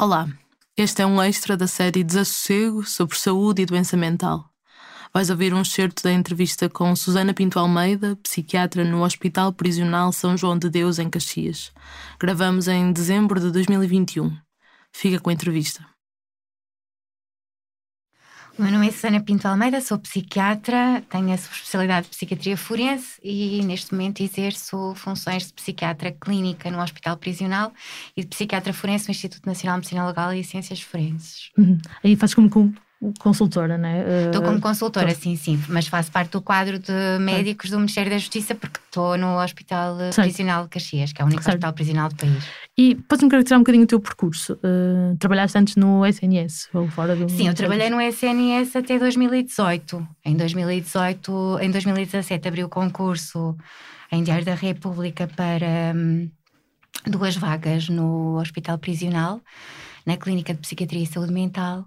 Olá, este é um extra da série Desassossego sobre saúde e doença mental. Vais ouvir um excerto da entrevista com Susana Pinto Almeida, psiquiatra no Hospital Prisional São João de Deus, em Caxias. Gravamos em dezembro de 2021. Fica com a entrevista. Meu nome é Susana Pinto Almeida, sou psiquiatra, tenho a especialidade de psiquiatria forense e neste momento exerço funções de psiquiatra clínica no Hospital Prisional e de psiquiatra forense no Instituto Nacional de Medicina Legal e Ciências Forenses. Uhum. Aí faz como com consultora, não é? Estou como consultora, sim, sim, mas faço parte do quadro de médicos do Ministério da Justiça porque estou no Hospital Prisional de Caxias, que é o único certo. hospital prisional do país. E podes-me caracterizar um bocadinho o teu percurso? Uh, trabalhaste antes no SNS ou fora do Sim, eu trabalhei no SNS até 2018. Em 2018, em 2017 abri o concurso em Diário da República para hum, duas vagas no Hospital Prisional, na Clínica de Psiquiatria e Saúde Mental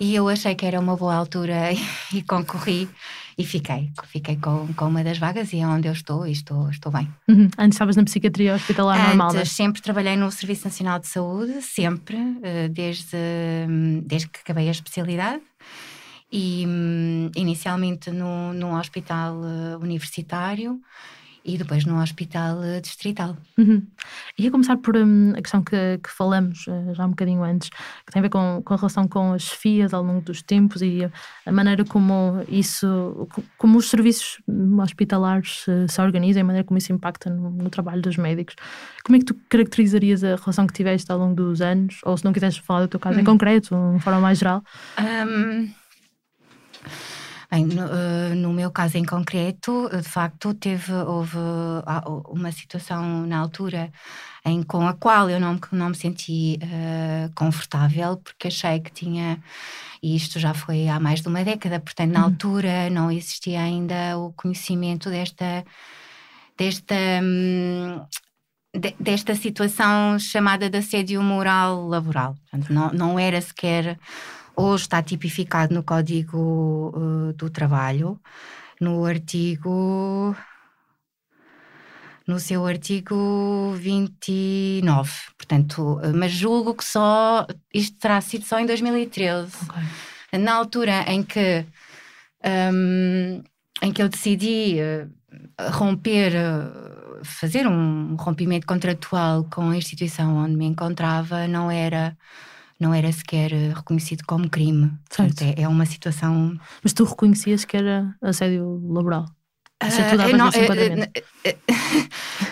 e eu achei que era uma boa altura e concorri e fiquei. Fiquei com, com uma das vagas e é onde eu estou e estou, estou bem. Uhum. Antes estavas na psiquiatria hospitalar Antes, normal? Antes, sempre trabalhei no Serviço Nacional de Saúde, sempre, eh, desde, desde que acabei a especialidade. E hum, inicialmente no, no hospital eh, universitário e depois no hospital eh, distrital. Uhum. Ia começar por um, a questão que, que falamos uh, já um bocadinho antes, que tem a ver com, com a relação com as FIAs ao longo dos tempos e a, a maneira como isso, como os serviços hospitalares uh, se organizam e a maneira como isso impacta no, no, trabalho dos médicos. Como é que tu caracterizarias a relação que tiveste ao longo dos anos? Ou se não quiseres falar do teu caso uhum. em concreto, de forma mais geral? Um... Bem, no, uh, no, meu caso em concreto, de facto, teve, houve uh, uma situação na altura em, com a qual eu não, não me senti uh, confortável, porque achei que tinha, e isto já foi há mais de uma década, portanto, na uhum. altura não existia ainda o conhecimento desta. desta hum, desta situação chamada de assédio moral laboral. Portanto, não, não era sequer hoje está tipificado no Código uh, do Trabalho, no artigo. No seu artigo 29, portanto, uh, mas julgo que só isto terá sido só em 2013, okay. na altura em que um, em que eu decidi uh, romper, fazer um rompimento contratual com a instituição onde me encontrava, não era não era sequer eh, reconhecido como crime. Portanto, é, é, uma situação. Mas tu reconhecias que era assédio laboral? Uh, não, uh,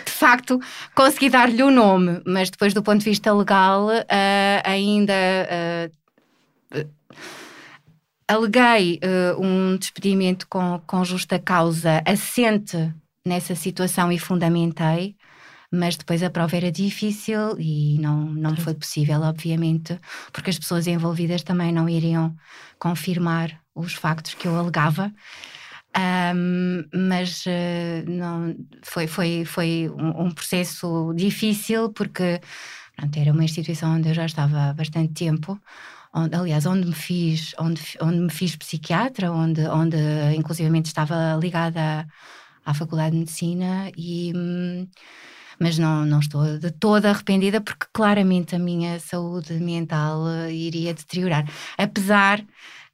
de facto, consegui dar-lhe o nome, mas depois, do ponto de vista legal, uh, ainda aleguei um despedimento com, com justa causa assente nessa situação e fundamentei mas depois a prova era difícil e não, não foi possível, obviamente, porque as pessoas envolvidas também não iriam confirmar os factos que eu alegava. Um, mas uh, não, foi, foi, foi um, um, processo difícil porque pronto, era uma instituição onde eu já estava há bastante tempo, onde, aliás, onde me fiz, onde, onde me fiz psiquiatra, onde, onde inclusivamente estava ligada à, à Faculdade de Medicina e. Mas não, não estou de toda arrependida porque claramente a minha saúde mental eh, iria deteriorar. Apesar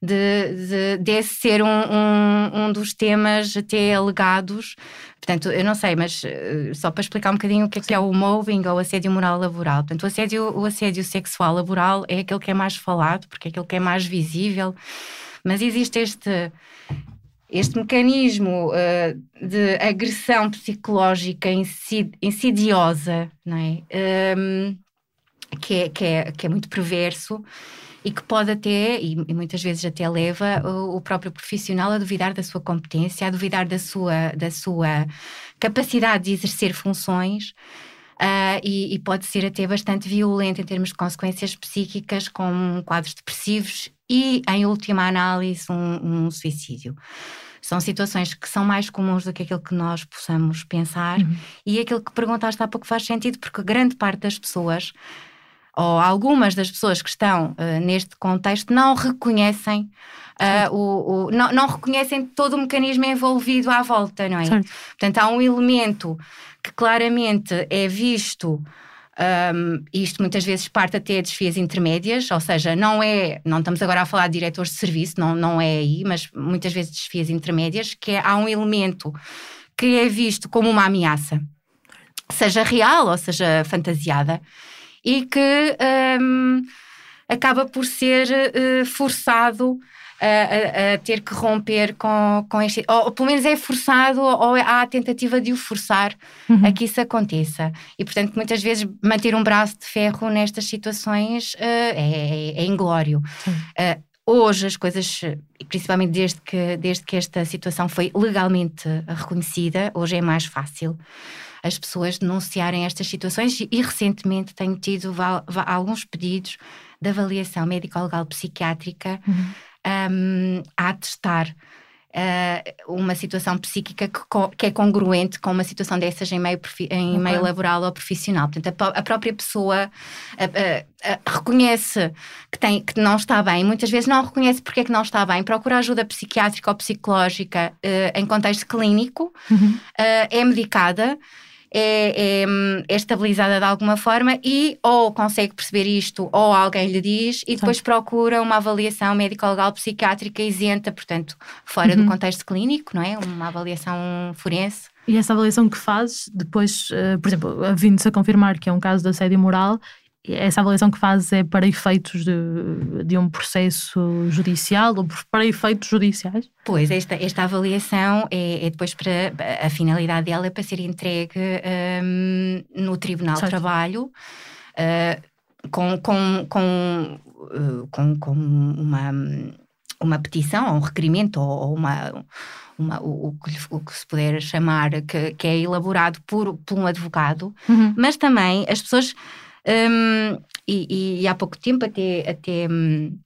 de, de, desse ser um, um, um, dos temas até alegados. Portanto, eu não sei, mas uh, só para explicar um bocadinho o que é, que é o mobbing ou assédio moral laboral. Portanto, o assédio, o assédio sexual laboral é aquele que é mais falado, porque é aquele que é mais visível, mas existe este, este mecanismo uh, de agressão psicológica insidiosa, não é? Um, que, é, que, é, que é muito perverso e que pode até, e, muitas vezes até leva o, próprio profissional a duvidar da sua competência, a duvidar da sua, da sua capacidade de exercer funções. Uh, e, e, pode ser até bastante violento em termos de consequências psíquicas, com quadros depressivos e, em última análise, um, um suicídio. São situações que são mais comuns do que aquilo que nós possamos pensar uhum. e aquilo que perguntaste há pouco faz sentido, porque grande parte das pessoas ou algumas das pessoas que estão uh, neste contexto não reconhecem uh, o, o, não, não, reconhecem todo o mecanismo envolvido à volta, não é? Portanto, há um elemento que claramente é visto Um, isto muitas vezes parte até de desfias intermédias, ou seja, não é, não estamos agora a falar de diretores de serviço, não, não é aí, mas muitas vezes desfias intermédias, que é, há um elemento que é visto como uma ameaça, seja real ou seja fantasiada, e que um, acaba por ser uh, forçado a, a, ter que romper com, com este. Ou pelo menos é forçado, ou há a tentativa de o forçar uhum. a que isso aconteça. E portanto, muitas vezes, manter um braço de ferro nestas situações uh, é, é inglório. Uh, hoje as coisas, principalmente desde que, desde que esta situação foi legalmente reconhecida, hoje é mais fácil as pessoas denunciarem estas situações e recentemente tenho tido alguns pedidos de avaliação médico-legal psiquiátrica uhum um, a atestar uh, uma situação psíquica que, que, é congruente com uma situação dessas em meio, em okay. meio laboral ou profissional. Portanto, a, a própria pessoa reconhece que, tem, que não está bem, muitas vezes não reconhece porque é que não está bem, procura ajuda psiquiátrica ou psicológica uh, em contexto clínico, uhum. uh, é medicada é, é, é, estabilizada de alguma forma e ou consegue perceber isto ou alguém lhe diz e depois Sim. procura uma avaliação médico-legal psiquiátrica isenta, portanto, fora uhum. do contexto clínico, não é? Uma avaliação forense. E essa avaliação que faz, depois, uh, por exemplo, vindo-se a confirmar que é um caso de assédio moral, essa avaliação que faz é para efeitos de, de um processo judicial ou para efeitos judiciais? Pois, esta, esta avaliação é, é depois para. A finalidade dela é para ser entregue um, no Tribunal certo. de Trabalho. Uh, com, com, com, uh, com, com uma, uma petição, ou um requerimento, ou, uma, uma, o, o, o, que se puder chamar, que, que é elaborado por, por um advogado, uhum. mas também as pessoas um, e, e, há pouco tempo até, até um,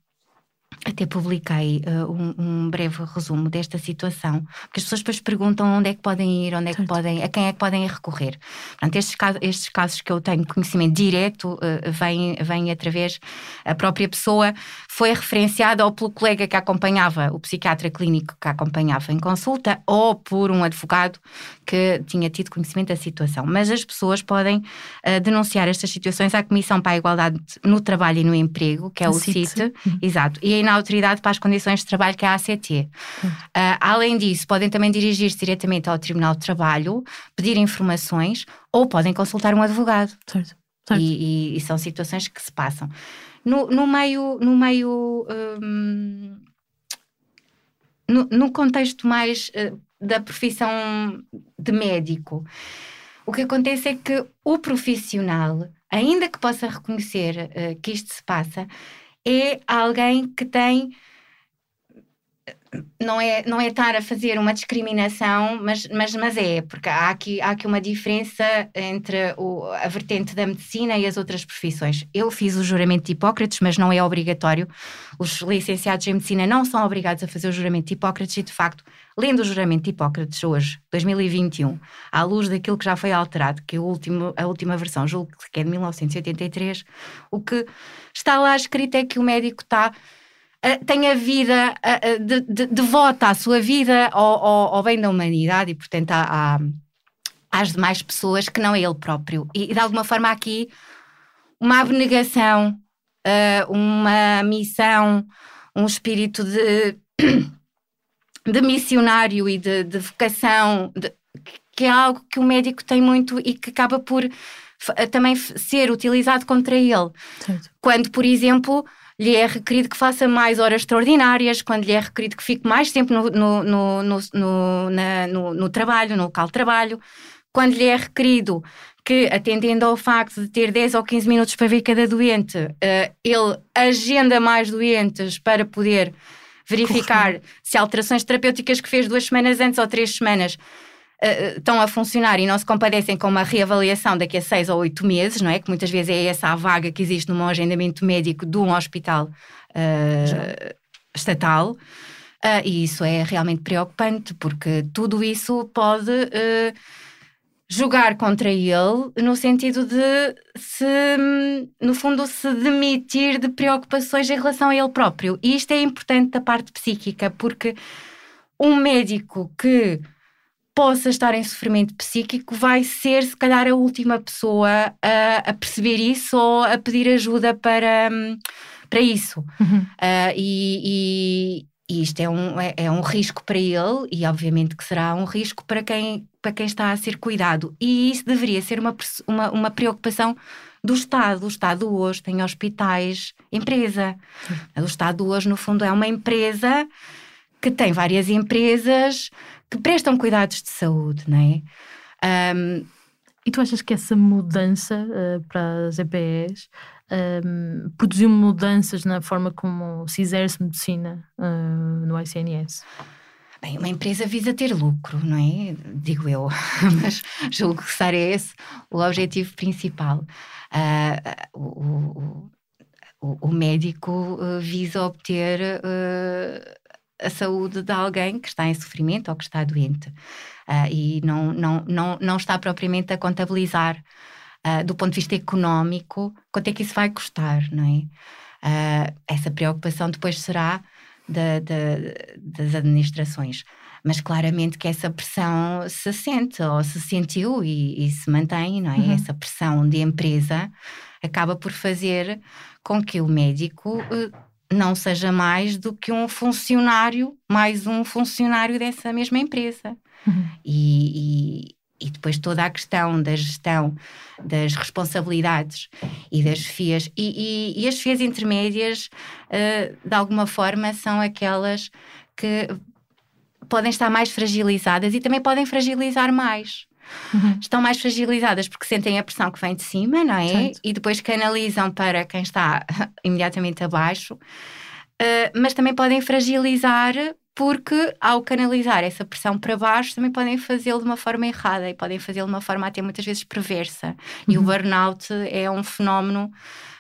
até publiquei uh, um, um, breve resumo desta situação, porque as pessoas depois perguntam onde é que podem ir, onde é que podem, a quem é que podem recorrer. Portanto, estes casos, estes casos que eu tenho conhecimento direto uh, vêm, vêm através a própria pessoa foi referenciada ou pelo colega que acompanhava, o psiquiatra clínico que acompanhava em consulta, ou por um advogado que tinha tido conhecimento da situação. Mas as pessoas podem uh, denunciar estas situações à Comissão para a Igualdade no Trabalho e no Emprego, que é o, CIT. Uhum. exato, e na Autoridade para as Condições de Trabalho, que é a ACT. Uh, além disso, podem também dirigir-se diretamente ao Tribunal de Trabalho, pedir informações ou podem consultar um advogado. Certo. certo. E, e, e, são situações que se passam. No, no meio. No meio um, no, no, contexto mais uh, da profissão de médico, o que acontece é que o profissional, ainda que possa reconhecer uh, que isto se passa, é alguém que tem não é, não é estar a fazer uma discriminação, mas, mas, mas é, porque há aqui, há aqui uma diferença entre o, a vertente da medicina e as outras profissões. Eu fiz o juramento de Hipócrates, mas não é obrigatório. Os licenciados em medicina não são obrigados a fazer o juramento de Hipócrates e, de facto, lendo o juramento de Hipócrates hoje, 2021, à luz daquilo que já foi alterado, que é último, a última versão, julgo que é de 1983, o que está lá escrito é que o médico está tem a vida uh, de, de, devota a sua vida ao, ao, ao, bem da humanidade e, portanto, há, às demais pessoas que não é ele próprio. E, de alguma forma, aqui uma abnegação, uma missão, um espírito de, de missionário e de, de vocação, de, que é algo que o médico tem muito e que acaba por também ser utilizado contra ele. Certo. Quando, por exemplo, lhe é requerido que faça mais horas extraordinárias, quando lhe é requerido que fique mais tempo no, no, no, no, na, no, no trabalho, no local de trabalho, quando lhe é requerido que, atendendo ao facto de ter 10 ou 15 minutos para ver cada doente, uh, ele agenda mais doentes para poder verificar se alterações terapêuticas que fez duas semanas antes ou três semanas uh, estão a funcionar e não se compadecem com uma reavaliação daqui a seis ou oito meses, não é? Que muitas vezes é essa a vaga que existe no agendamento médico de um hospital uh, estatal. Uh, e isso é realmente preocupante, porque tudo isso pode jogar contra ele no sentido de se, no fundo, se demitir de preocupações em relação a ele próprio. E isto é importante da parte psíquica, porque um médico que possa estar em sofrimento psíquico vai ser, se calhar, a última pessoa a, a perceber isso ou a pedir ajuda para, para isso. Uhum. Uh, e, e, e, isto é um, é, é, um risco para ele e, obviamente, que será um risco para quem, para quem está a ser cuidado. E isso deveria ser uma, uma, uma preocupação do Estado. O Estado hoje tem hospitais, empresa. O Estado hoje, no fundo, é uma empresa que tem várias empresas que prestam cuidados de saúde, não é? Um, e tu achas que essa mudança uh, para as EPEs um, produziu mudanças na forma como se exerce medicina uh, no ICNS? Bem, uma empresa visa ter lucro, não é? Digo eu, mas julgo que será esse o objetivo principal. Uh, o, o, o, médico visa obter a saúde de alguém que está em sofrimento ou que está doente. Uh, e não, não, não, não está propriamente a contabilizar, uh, do ponto de vista económico, quanto é que isso vai custar, não é? Uh, essa preocupação depois será da, da, das administrações. Mas claramente que essa pressão se sente ou se sentiu e, e se mantém, não é? Uhum. Essa pressão de empresa acaba por fazer com que o médico não seja mais do que um funcionário, mais um funcionário dessa mesma empresa. Uhum. E, e, e, depois toda a questão da gestão das responsabilidades e das FIAs. E, e, as FIAs intermédias, uh, de alguma forma, são aquelas que podem estar mais fragilizadas e também podem fragilizar mais. Uhum. Estão mais fragilizadas porque sentem a pressão que vem de cima, não é? Certo. E depois canalizam para quem está imediatamente abaixo, uh, mas também podem fragilizar porque ao canalizar essa pressão para baixo também podem fazê-lo de uma forma errada e podem fazê-lo de uma forma até muitas vezes perversa. Uhum. E o uhum. burnout é um fenómeno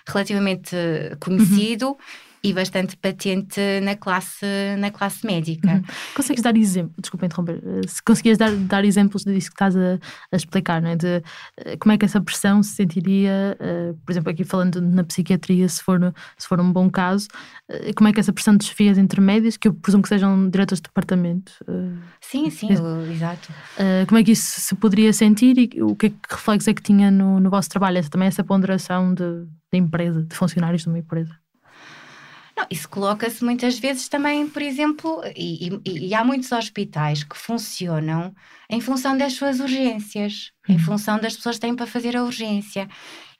relativamente conhecido uhum e bastante patente na classe, na classe médica. Uhum. Consegues dar exemplos, desculpa interromper, eh, se conseguias dar, dar exemplos disso que estás a, a, explicar, não é? de uh, como é que essa pressão se sentiria, uh, por exemplo, aqui falando na psiquiatria, se for, se for um bom caso, uh, como é que essa pressão de desfias intermédias, que eu presumo que sejam diretores de departamento. sim, sim, o, exato. como é que isso se poderia sentir e o que, é que reflexo é que tinha no, no vosso trabalho, essa, também essa ponderação de, de empresa, de funcionários de uma empresa? Não, isso coloca-se muitas vezes também, por exemplo, e, e, e, há muitos hospitais que funcionam em função das suas urgências, uhum. em função das pessoas que têm para fazer a urgência.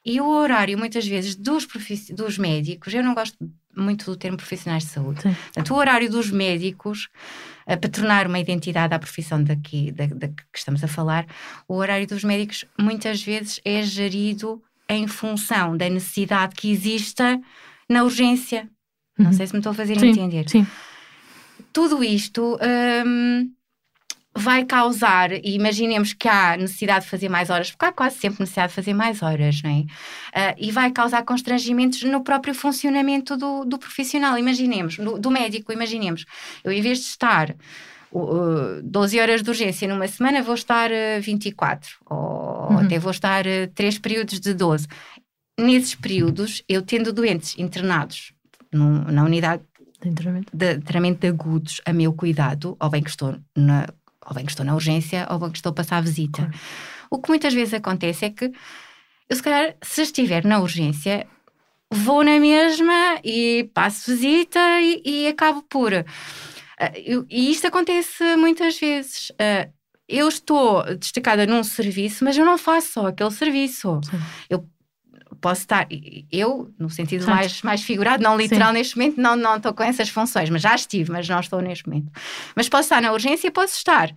E o horário, muitas vezes, dos, dos médicos, eu não gosto muito do termo profissionais de saúde. Sim. Portanto, o horário dos médicos, uh, para tornar uma identidade à profissão daqui, da, da, que estamos a falar, o horário dos médicos muitas vezes é gerido em função da necessidade que exista na urgência não uhum. sei se me estou a fazer sim, entender. Sim. Tudo isto um, vai causar, e imaginemos que há necessidade de fazer mais horas, porque há quase sempre necessidade de fazer mais horas, não é? Uh, e vai causar constrangimentos no próprio funcionamento do, do profissional. Imaginemos, do, do médico, imaginemos. Eu, em vez de estar uh, 12 horas de urgência numa semana, vou estar uh, 24, ou uhum. até vou estar uh, 3 períodos de 12. Nesses períodos, eu tendo doentes internados no, na unidade de tratamento de agudos a meu cuidado, ou bem que estou na, ou bem que estou na urgência, ou bem que estou a passar a visita. Claro. O que muitas vezes acontece é que eu, se calhar, se estiver na urgência, vou na mesma e passo visita e, e acabo por. Uh, eu, e isto acontece muitas vezes. Uh, eu estou destacada num serviço, mas eu não faço só aquele serviço. Sim. Eu posso estar, eu, no sentido mais, mais figurado, não literal Sim. neste momento, não, não estou com essas funções, mas já estive, mas não estou neste momento. Mas posso estar na urgência, posso estar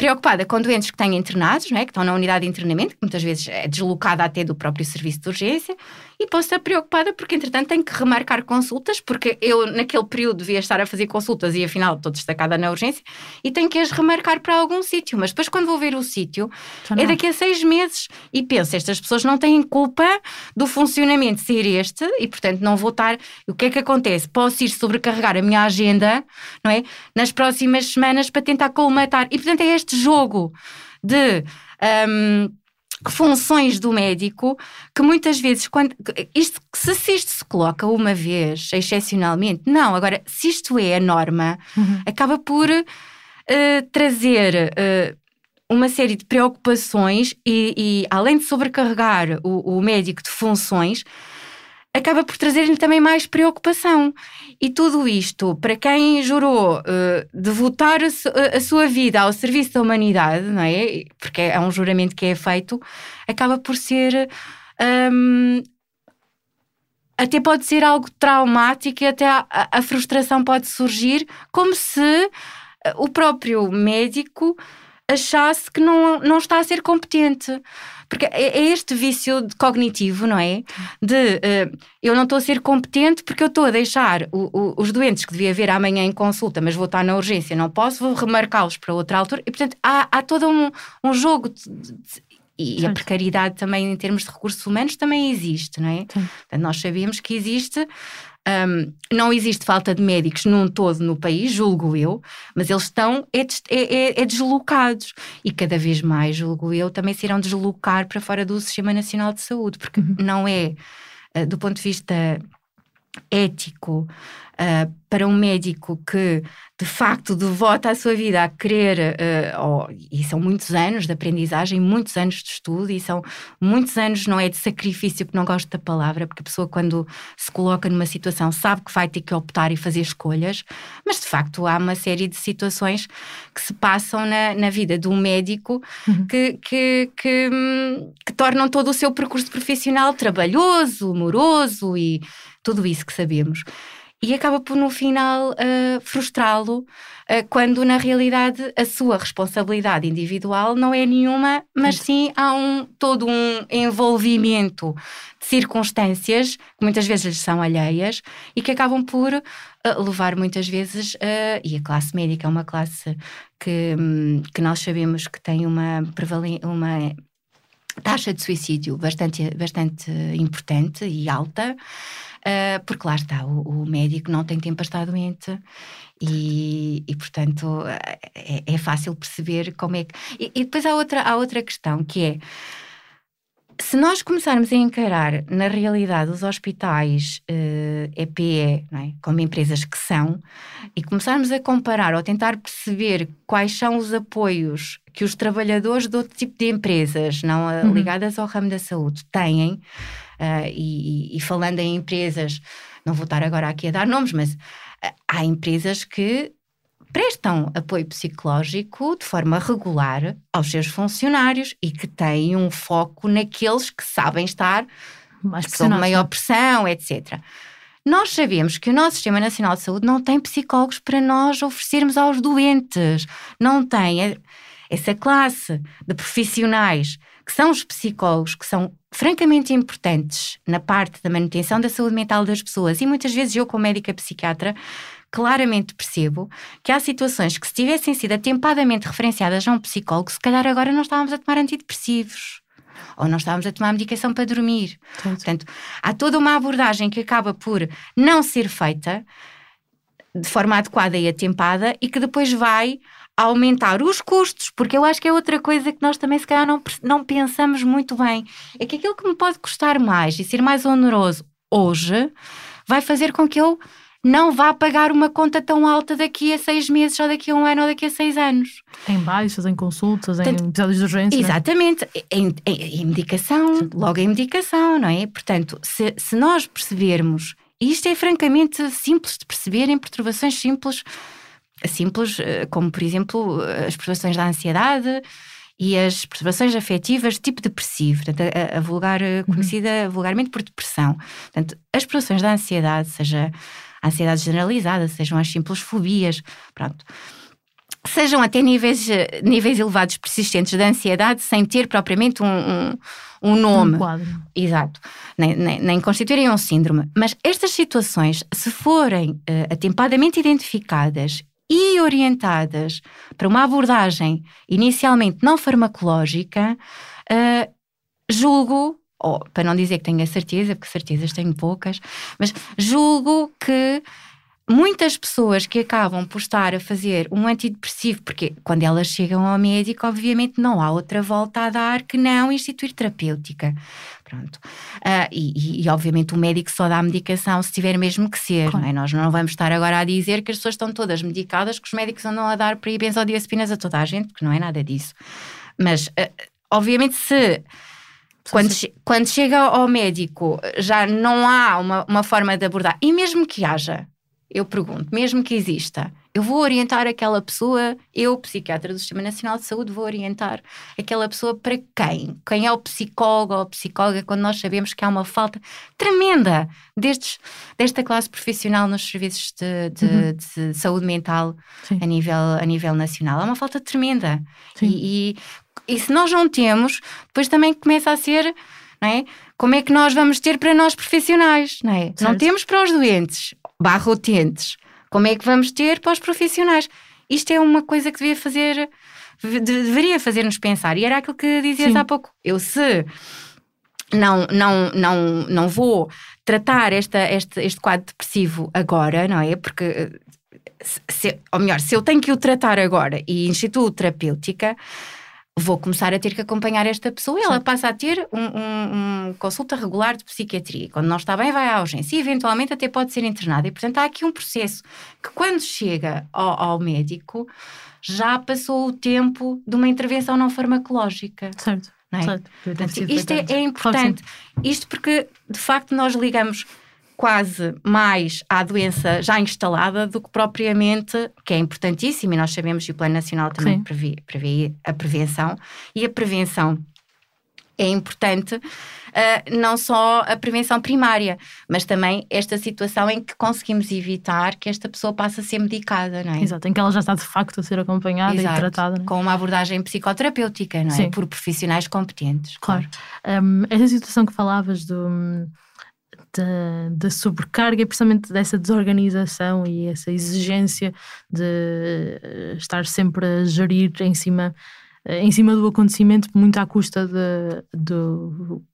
preocupada com doentes que têm internados, não é? que estão na unidade de internamento, que muitas vezes é deslocada até do próprio serviço de urgência, e posso estar preocupada porque, entretanto, tenho que remarcar consultas, porque eu, naquele período, devia estar a fazer consultas e, afinal, estou destacada na urgência e tenho que as remarcar para algum sítio. Mas depois, quando vou ver o sítio, é daqui a seis meses e penso, estas pessoas não têm culpa do funcionamento ser este e, portanto, não vou estar. O que é que acontece? Posso ir sobrecarregar a minha agenda, não é? Nas próximas semanas para tentar colmatar. E, portanto, é este jogo de. Um, funções do médico que muitas vezes, quando isto, se isto se coloca uma vez, excepcionalmente, não, agora, se isto é a norma, uhum. acaba por uh, trazer uh, uma série de preocupações e, e além de sobrecarregar o, o médico de funções, acaba por trazer-lhe também mais preocupação. E tudo isto, para quem jurou uh, devotar a, su a, sua vida ao serviço da humanidade, não é? Porque é um juramento que é feito, acaba por ser. Um, até pode ser algo traumático e até a, a frustração pode surgir, como se o próprio médico achasse que não, não está a ser competente. Porque é, é este vício cognitivo, não é? De uh, eu não estou a ser competente porque eu estou a deixar o, o, os doentes que devia ver amanhã em consulta, mas vou estar na urgência, não posso, vou remarcá-los para outra altura. E, portanto, há, há todo um, um jogo de, de, e a precariedade também em termos de recursos humanos também existe, não é? Portanto, nós sabemos que existe um, não existe falta de médicos num todo no país, julgo eu, mas eles estão é, é, é, deslocados e cada vez mais, julgo eu, também se irão deslocar para fora do Sistema Nacional de Saúde, porque uhum. não é, uh, do ponto de vista ético, uh, para um médico que de facto devota a sua vida a querer, uh, oh, e são muitos anos de aprendizagem, muitos anos de estudo, e são muitos anos, não é de sacrifício, que não gosto da palavra, porque a pessoa, quando se coloca numa situação, sabe que vai ter que optar e fazer escolhas, mas de facto há uma série de situações que se passam na, na vida de um médico uhum. que, que, que, que tornam todo o seu percurso profissional trabalhoso, moroso e tudo isso que sabemos e acaba por no final uh, frustrá-lo, uh, quando na realidade a sua responsabilidade individual não é nenhuma, mas sim. há um todo um envolvimento de circunstâncias que muitas vezes lhes são alheias e que acabam por uh, levar muitas vezes, e a classe médica é uma classe que, um, que nós sabemos que tem uma, uma taxa de suicídio bastante, bastante importante e alta. Uh, porque lá está, o, o, médico não tem tempo para estar doente e, e portanto, é, é, fácil perceber como é que. E, e, depois há outra, há outra questão que é. Se nós começarmos a encarar na realidade os hospitais EPE é? como empresas que são e começarmos a comparar ou tentar perceber quais são os apoios que os trabalhadores de outro tipo de empresas não uhum. ligadas ao ramo da saúde têm, Uh, e, e, falando em empresas, não vou estar agora aqui a dar nomes, mas uh, há empresas que prestam apoio psicológico de forma regular aos seus funcionários e que têm um foco naqueles que sabem estar sob maior pressão, etc. Nós sabemos que o nosso Sistema Nacional de Saúde não tem psicólogos para nós oferecermos aos doentes, não tem essa classe de profissionais que são os psicólogos, que são francamente importantes na parte da manutenção da saúde mental das pessoas, e muitas vezes eu, como médica psiquiatra, claramente percebo que há situações que, se tivessem sido atempadamente referenciadas a um psicólogo, se calhar agora não estávamos a tomar antidepressivos ou não estávamos a tomar medicação para dormir. Sim. Portanto, há toda uma abordagem que acaba por não ser feita de forma adequada e atempada e que depois vai aumentar os custos, porque eu acho que é outra coisa que nós também se calhar não, não pensamos muito bem. É que aquilo que me pode custar mais e ser mais oneroso hoje vai fazer com que eu não vá pagar uma conta tão alta daqui a seis meses, ou daqui a um ano, ou daqui a seis anos. Em baixas, em consultas, Portanto, em episódios de urgência. É? Exatamente, em, em, em, medicação, logo em medicação, não é? Portanto, se, se nós percebermos, e isto é francamente simples de perceber, em perturbações simples simples, eh, como por exemplo as perturbações da ansiedade e as perturbações afetivas de tipo depressivo, portanto, a, a vulgar, eh, uhum. conhecida uhum. vulgarmente por depressão. Portanto, as perturbações da ansiedade, seja a ansiedade generalizada, sejam as simples fobias, pronto. Sejam até níveis, eh, níveis elevados persistentes de ansiedade sem ter propriamente um, um, um nome. Um quadro. Exato. Nem, nem, nem, constituírem um síndrome. Mas estas situações, se forem uh, atempadamente identificadas e orientadas para uma abordagem inicialmente não farmacológica, uh, julgo, ou para não dizer que tenho a certeza, porque certezas tenho poucas, mas julgo que muitas pessoas que acabam por estar a fazer um antidepressivo, porque quando elas chegam ao médico, obviamente não há outra volta a dar que não instituir terapêutica. Pronto. Uh, e, e, obviamente o médico só dá medicação se tiver mesmo que ser, claro. não é? Nós não vamos estar agora a dizer que as pessoas estão todas medicadas, que os médicos andam a dar para benzodiazepinas a toda a gente, porque não é nada disso. mas, uh, obviamente, se quando, quando chega ao médico já não há uma, uma forma de abordar, e mesmo que haja, eu pergunto, mesmo que exista, eu vou orientar aquela pessoa, eu, psiquiatra do Sistema Nacional de Saúde, vou orientar aquela pessoa para quem? Quem é o psicólogo ou psicóloga quando nós sabemos que há uma falta tremenda destes, desta classe profissional nos serviços de, de, uhum. de saúde mental a nível, a nível nacional? Há uma falta tremenda. E, e, e se nós não temos, depois também começa a ser. Não é? Como é que nós vamos ter para nós profissionais? Não, é? não temos para os doentes, barra utentes. Como é que vamos ter para os profissionais? Isto é uma coisa que devia fazer, deveria fazer-nos pensar. E era aquilo que dizias Sim. há pouco. Eu se não, não, não, não vou tratar esta, este, este quadro depressivo agora, não é? Porque, se, ou melhor, se eu tenho que o tratar agora e instituo terapêutica, vou começar a ter que acompanhar esta pessoa e ela passa a ter um, um, um, consulta regular de psiquiatria. Quando não está bem, vai à urgência e eventualmente até pode ser internada. E portanto há aqui um processo que quando chega ao, ao médico já passou o tempo de uma intervenção não farmacológica. Certo. É? certo. Portanto, isto é, é importante. Isto porque de facto nós ligamos quase mais à doença já instalada do que propriamente, que é importantíssimo, e nós sabemos que o Plano Nacional também prevê, prevê a prevenção, e a prevenção é importante, uh, não só a prevenção primária, mas também esta situação em que conseguimos evitar que esta pessoa passe a ser medicada, não é? Exato, em que ela já está de facto a ser acompanhada Exato, e tratada. É? Com uma abordagem psicoterapêutica, não é? Sim. Por profissionais competentes. Claro. claro. Um, essa situação que falavas do da, da sobrecarga e precisamente dessa desorganização e essa exigência de eh, estar sempre a gerir em cima eh, em cima do acontecimento, muito à custa de, de,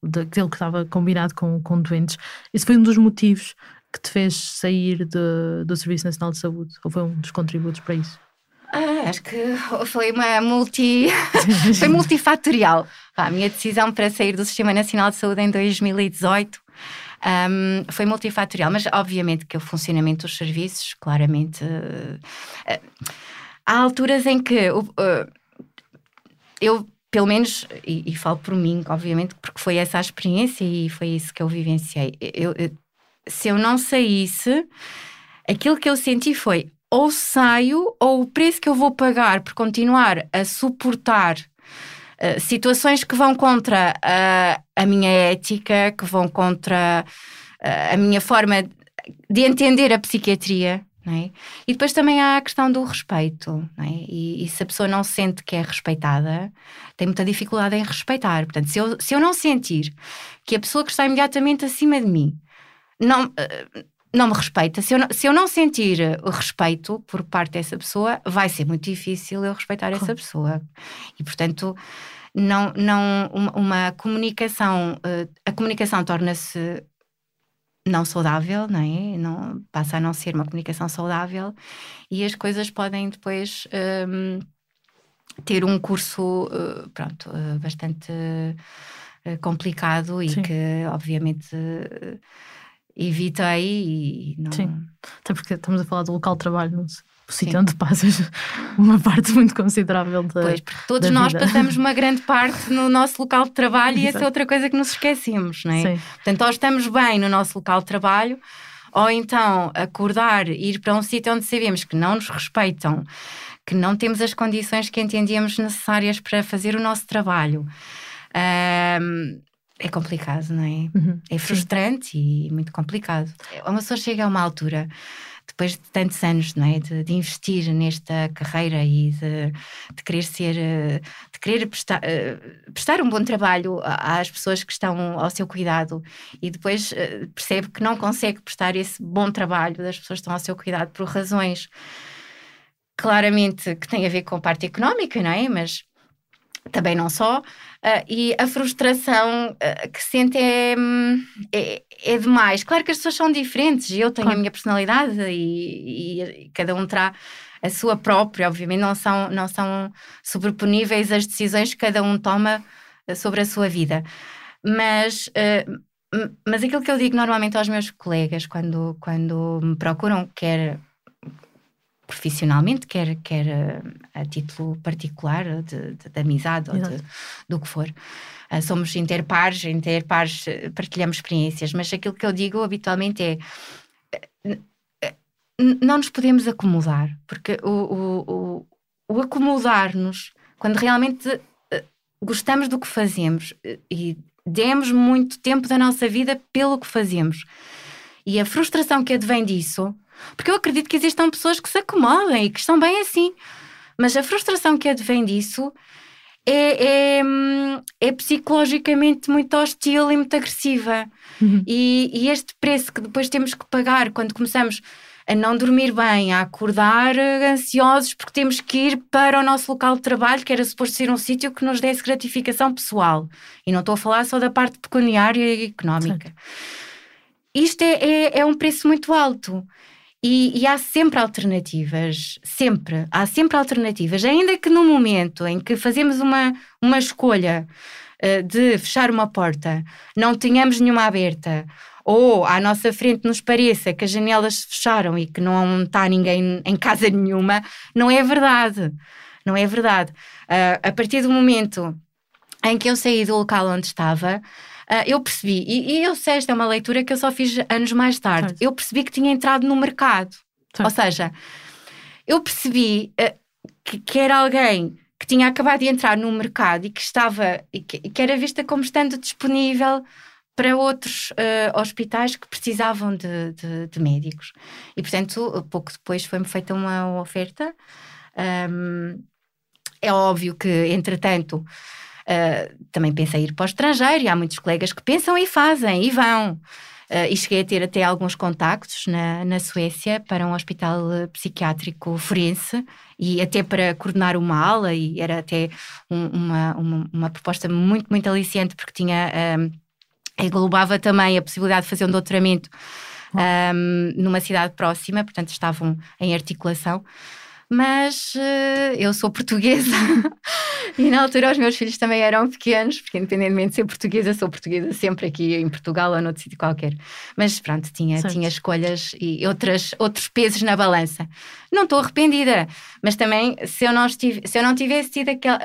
daquele que estava combinado com, com doentes. Esse foi um dos motivos que te fez sair de, do Serviço Nacional de Saúde? Ou foi um dos contributos para isso? Ah, acho que foi uma multi. foi multifatorial. a minha decisão para sair do Sistema Nacional de Saúde em 2018 um, foi multifatorial, mas obviamente que o funcionamento dos serviços, claramente. Uh, há alturas em que uh, eu, pelo menos, e, e, falo por mim, obviamente, porque foi essa a experiência e foi isso que eu vivenciei. Eu, eu, se eu não saísse, aquilo que eu senti foi ou saio ou o preço que eu vou pagar por continuar a suportar uh, situações que vão contra uh, a minha ética, que vão contra uh, a minha forma de entender a psiquiatria. É? E depois também há a questão do respeito. É? E, e, se a pessoa não sente que é respeitada, tem muita dificuldade em respeitar. Portanto, se eu, se eu não sentir que a pessoa que está imediatamente acima de mim não, não me respeita, se eu não, se eu não sentir o respeito por parte dessa pessoa, vai ser muito difícil eu respeitar essa pessoa. E portanto, não, não uma, uma comunicação, uh, a comunicação torna-se não saudável, não é? Não, passa a não ser uma comunicação saudável e as coisas podem depois um, ehm, ter um curso, uh, pronto, uh, bastante complicado e Sim. que obviamente evitei e não... Sim, até porque estamos a falar do local de trabalho, não sei o sítio onde passas uma parte muito considerável da Pois, porque todos nós vida. passamos uma grande parte no nosso local de trabalho e essa é outra coisa que nos esquecemos, não é? Sim. Portanto, ou estamos bem no nosso local de trabalho, ou então acordar ir para um sítio onde sabemos que não nos respeitam, que não temos as condições que entendíamos necessárias para fazer o nosso trabalho. Um, é complicado, não é? Uhum. É frustrante Sim. e muito complicado. Uma pessoa chega a uma altura depois de tantos anos não é? de, de investir nesta carreira e de, de querer ser, eh, de querer prestar, uh, prestar um bom trabalho às pessoas que estão ao seu cuidado e depois uh, percebe que não consegue prestar esse bom trabalho das pessoas que estão ao seu cuidado por razões claramente que têm a ver com a parte económica, não é? Mas também não só, uh, e a frustração uh, que sente é, é, é, demais. Claro que as pessoas são diferentes, eu tenho claro. a minha personalidade e, e, cada um terá a sua própria, obviamente não são, não são sobreponíveis as decisões que cada um toma uh, sobre a sua vida. Mas, mas aquilo que eu digo normalmente aos meus colegas quando, quando me procuram, quer profissionalmente, quer, quer a, a título particular, de, de, de amizade ou de, do que for. Uh, somos interpares, interpares partilhamos experiências, mas aquilo que eu digo habitualmente é não nos podemos acomodar, porque o, o, o, o acomodar-nos, quando realmente gostamos do que fazemos e demos muito tempo da nossa vida pelo que fazemos, e a frustração que advém disso, porque eu acredito que existam pessoas que se acomodem e que estão bem assim, mas a frustração que advém disso é, é, é, psicologicamente muito hostil e muito agressiva. Uhum. E, e, este preço que depois temos que pagar quando começamos a não dormir bem, a acordar ansiosos porque temos que ir para o nosso local de trabalho, que era suposto ser um sítio que nos desse gratificação pessoal. E não estou a falar só da parte pecuniária e económica. Certo. Isto é, é, é um preço muito alto. E, e, há sempre alternativas, sempre, há sempre alternativas, ainda que no momento em que fazemos uma, uma escolha uh, de fechar uma porta, não tenhamos nenhuma aberta, ou à nossa frente nos pareça que as janelas se fecharam e que não está ninguém em casa nenhuma, não é verdade. Não é verdade. Uh, a partir do momento em que eu saí do local onde estava, uh, eu percebi, e, e, eu sei, esta é uma leitura que eu só fiz anos mais tarde, certo. eu percebi que tinha entrado no mercado. Certo. Ou seja, eu percebi uh, que, que era alguém que tinha acabado de entrar no mercado e que estava e que, que era vista como estando disponível para outros uh, hospitais que precisavam de, de, de, médicos. E, portanto, pouco depois foi-me feita uma oferta. Um, é óbvio que, entretanto, uh, também pensei ir para o estrangeiro e há muitos colegas que pensam e fazem e vão. Uh, e cheguei a ter até alguns contactos na, na Suécia para um hospital psiquiátrico forense e até para coordenar uma ala e era até um, uma, uma, uma, proposta muito, muito aliciante porque tinha englobava também a possibilidade de fazer um doutoramento um, numa cidade próxima, portanto estavam em articulação. Mas uh, eu sou portuguesa e na altura os meus filhos também eram pequenos, porque independentemente de ser portuguesa, sou portuguesa sempre aqui em Portugal ou noutro sítio qualquer. Mas pronto, tinha, tinha escolhas e outras, outros pesos na balança. Não estou arrependida, mas também se eu não, estive, se eu não tivesse tido aquela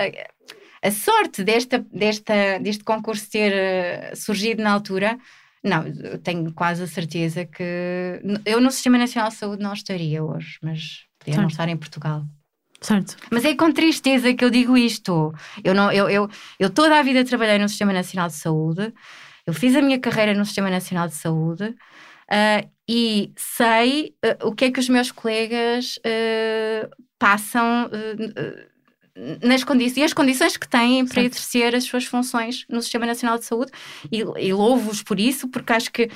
a sorte desta, desta, deste concurso ter uh, surgido na altura, não, tenho quase a certeza que eu no Sistema Nacional de Saúde não estaria hoje, mas podia certo. não estar em Portugal. Certo. Mas é com tristeza que eu digo isto. Eu, não, eu, eu, eu toda a vida trabalhei no Sistema Nacional de Saúde, eu fiz a minha carreira no Sistema Nacional de Saúde uh, e sei uh, o que é que os meus colegas uh, passam nas condições e as condições que têm para exercer as suas funções no Sistema Nacional de Saúde e, e louvo-os por isso, porque acho que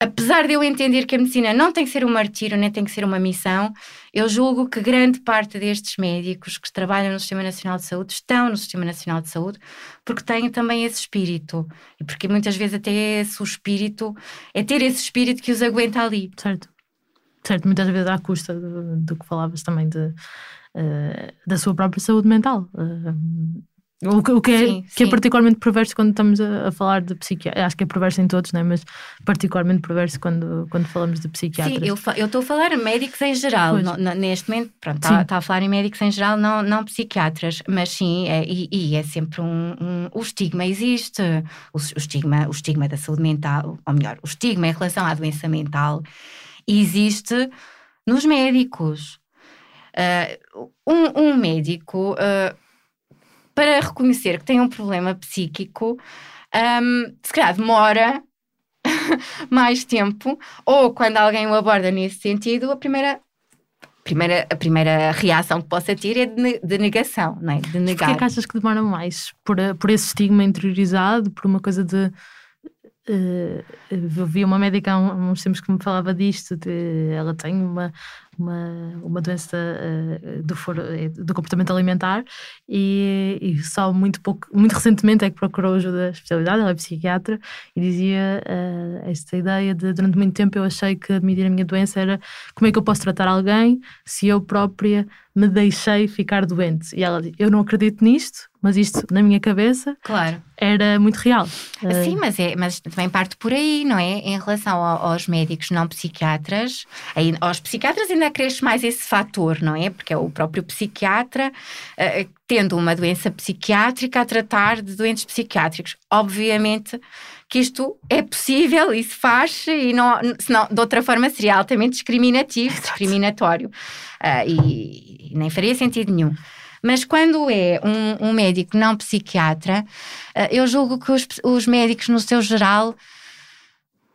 apesar de eu entender que a medicina não tem que ser um martírio, nem tem que ser uma missão, eu julgo que grande parte destes médicos que trabalham no Sistema Nacional de Saúde estão no Sistema Nacional de Saúde porque têm também esse espírito. E porque muitas vezes até esse o espírito, é ter esse espírito que os aguenta ali. Certo. Certo, muitas vezes à custa do, do que falavas também de uh, da sua própria saúde mental. Uh, o que, o que, é, sim, que é particularmente perverso quando estamos a, a, falar de psiquiatra. Acho que é perverso em todos, né? mas particularmente perverso quando, quando falamos de psiquiatras. Sim, eu estou a falar médicos em geral. No, no, neste momento, pronto, está tá a falar em médicos em geral, não, não psiquiatras. Mas sim, é, e, e, é sempre um, um, O estigma existe. O, o, estigma, o estigma da saúde mental, ou melhor, o estigma em relação à doença mental existe nos médicos. Uh, um, um, médico, uh, para reconhecer que tem um problema psíquico, um, se calhar demora mais tempo, ou quando alguém o aborda nesse sentido, a primeira primeira, a primeira reação que possa ter é de, de negação, não é? De negar. Porquê é que achas que demora mais? Por, por esse estigma interiorizado, por uma coisa de Uh, vi uma médica há uns tempos que me falava disto, de, ela tem uma, uma, uma doença uh, do, for, eh, do comportamento alimentar e, e, só muito pouco, muito recentemente é que procurou ajuda especialidade, ela é psiquiatra e dizia uh, esta ideia de durante muito tempo eu achei que medir a minha doença era como é que eu posso tratar alguém se eu própria me deixei ficar doente. E ela diz, eu não acredito nisto, mas isto na minha cabeça claro. era muito real. Sim, uh, mas, é, mas também parte por aí, não é? Em relação ao, aos médicos não psiquiatras, aí, aos psiquiatras ainda acresce mais esse fator, não é? Porque é o próprio psiquiatra uh, tendo uma doença psiquiátrica a tratar de doentes psiquiátricos. Obviamente que isto é possível e se faz, e não, senão, de outra forma seria altamente discriminativo, Exato. discriminatório. Uh, e, e, nem faria sentido nenhum. Mas quando é um, um médico não psiquiatra, uh, eu julgo que os, os médicos, no seu geral,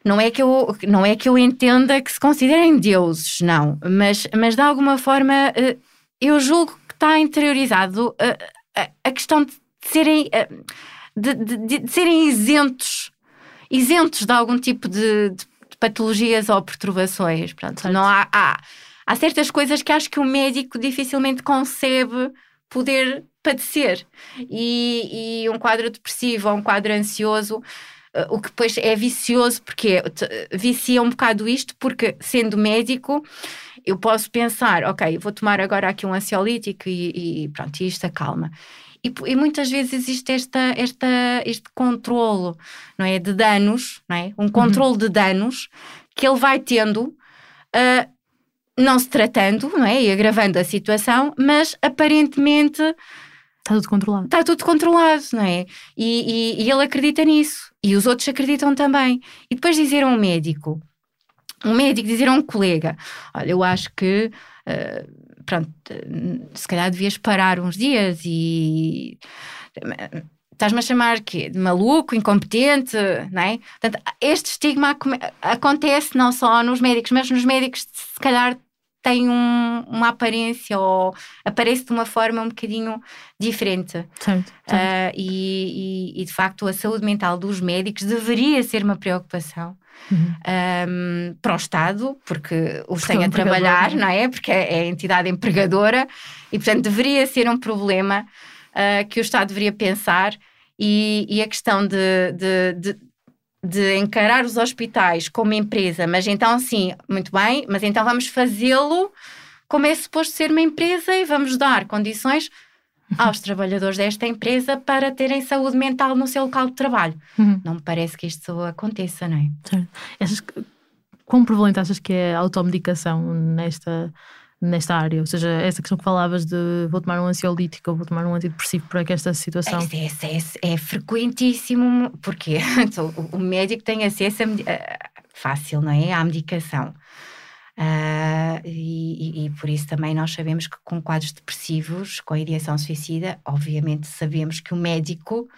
não é que eu não é que eu entenda que se considerem deuses, não, mas, mas de alguma forma uh, eu julgo que está interiorizado a, a questão de serem, de, de, de, serem isentos isentos de algum tipo de, de, patologias ou perturbações. Portanto, não há, há, há certas coisas que acho que o médico dificilmente concebe poder padecer. E, e um quadro depressivo ou um quadro ansioso uh, o que depois é vicioso, porque vicia um bocado isto, porque sendo médico, eu posso pensar, ok, vou tomar agora aqui um ansiolítico e, e pronto, isto acalma. E, e, muitas vezes existe esta, esta, este controlo, não é? De danos, não é? Um controle uhum. de danos que ele vai tendo, uh, não se tratando, não é? E agravando a situação, mas aparentemente. Está tudo controlado. Está tudo controlado, não é? E, e, e, ele acredita nisso. E os outros acreditam também. E depois dizer a um médico, um médico dizer a um colega: Olha, eu acho que. Uh, pronto, se calhar devias parar uns dias e estás-me a chamar que de maluco, incompetente, não é? Portanto, este estigma acontece não só nos médicos, mas nos médicos se calhar tem um, uma aparência ou aparece de uma forma um bocadinho diferente. Certo, certo. Uh, e, e, e, de facto a saúde mental dos médicos deveria ser uma preocupação uhum. um, para o Estado, porque os tem a trabalhar, é? não é? Porque é, é a entidade empregadora e, portanto, deveria ser um problema uh, que o Estado deveria pensar. E, e a questão de, de, de de encarar os hospitais como empresa, mas então sim, muito bem, mas então vamos fazê-lo como é suposto ser uma empresa e vamos dar condições aos trabalhadores desta empresa para terem saúde mental no seu local de trabalho. Uhum. Não me parece que isto aconteça, não é? Certo. Achas, quão prevalente achas que é a automedicação nesta, nesta área? Ou seja, essa questão que falavas de vou tomar um ansiolítico ou vou tomar um antidepressivo para esta situação. É, é, é, é frequentíssimo, porque o médico tem acesso a, fácil, não é? À medicação. Uh, e, e, por isso também nós sabemos que com quadros depressivos, com a ideação suicida, obviamente sabemos que o médico,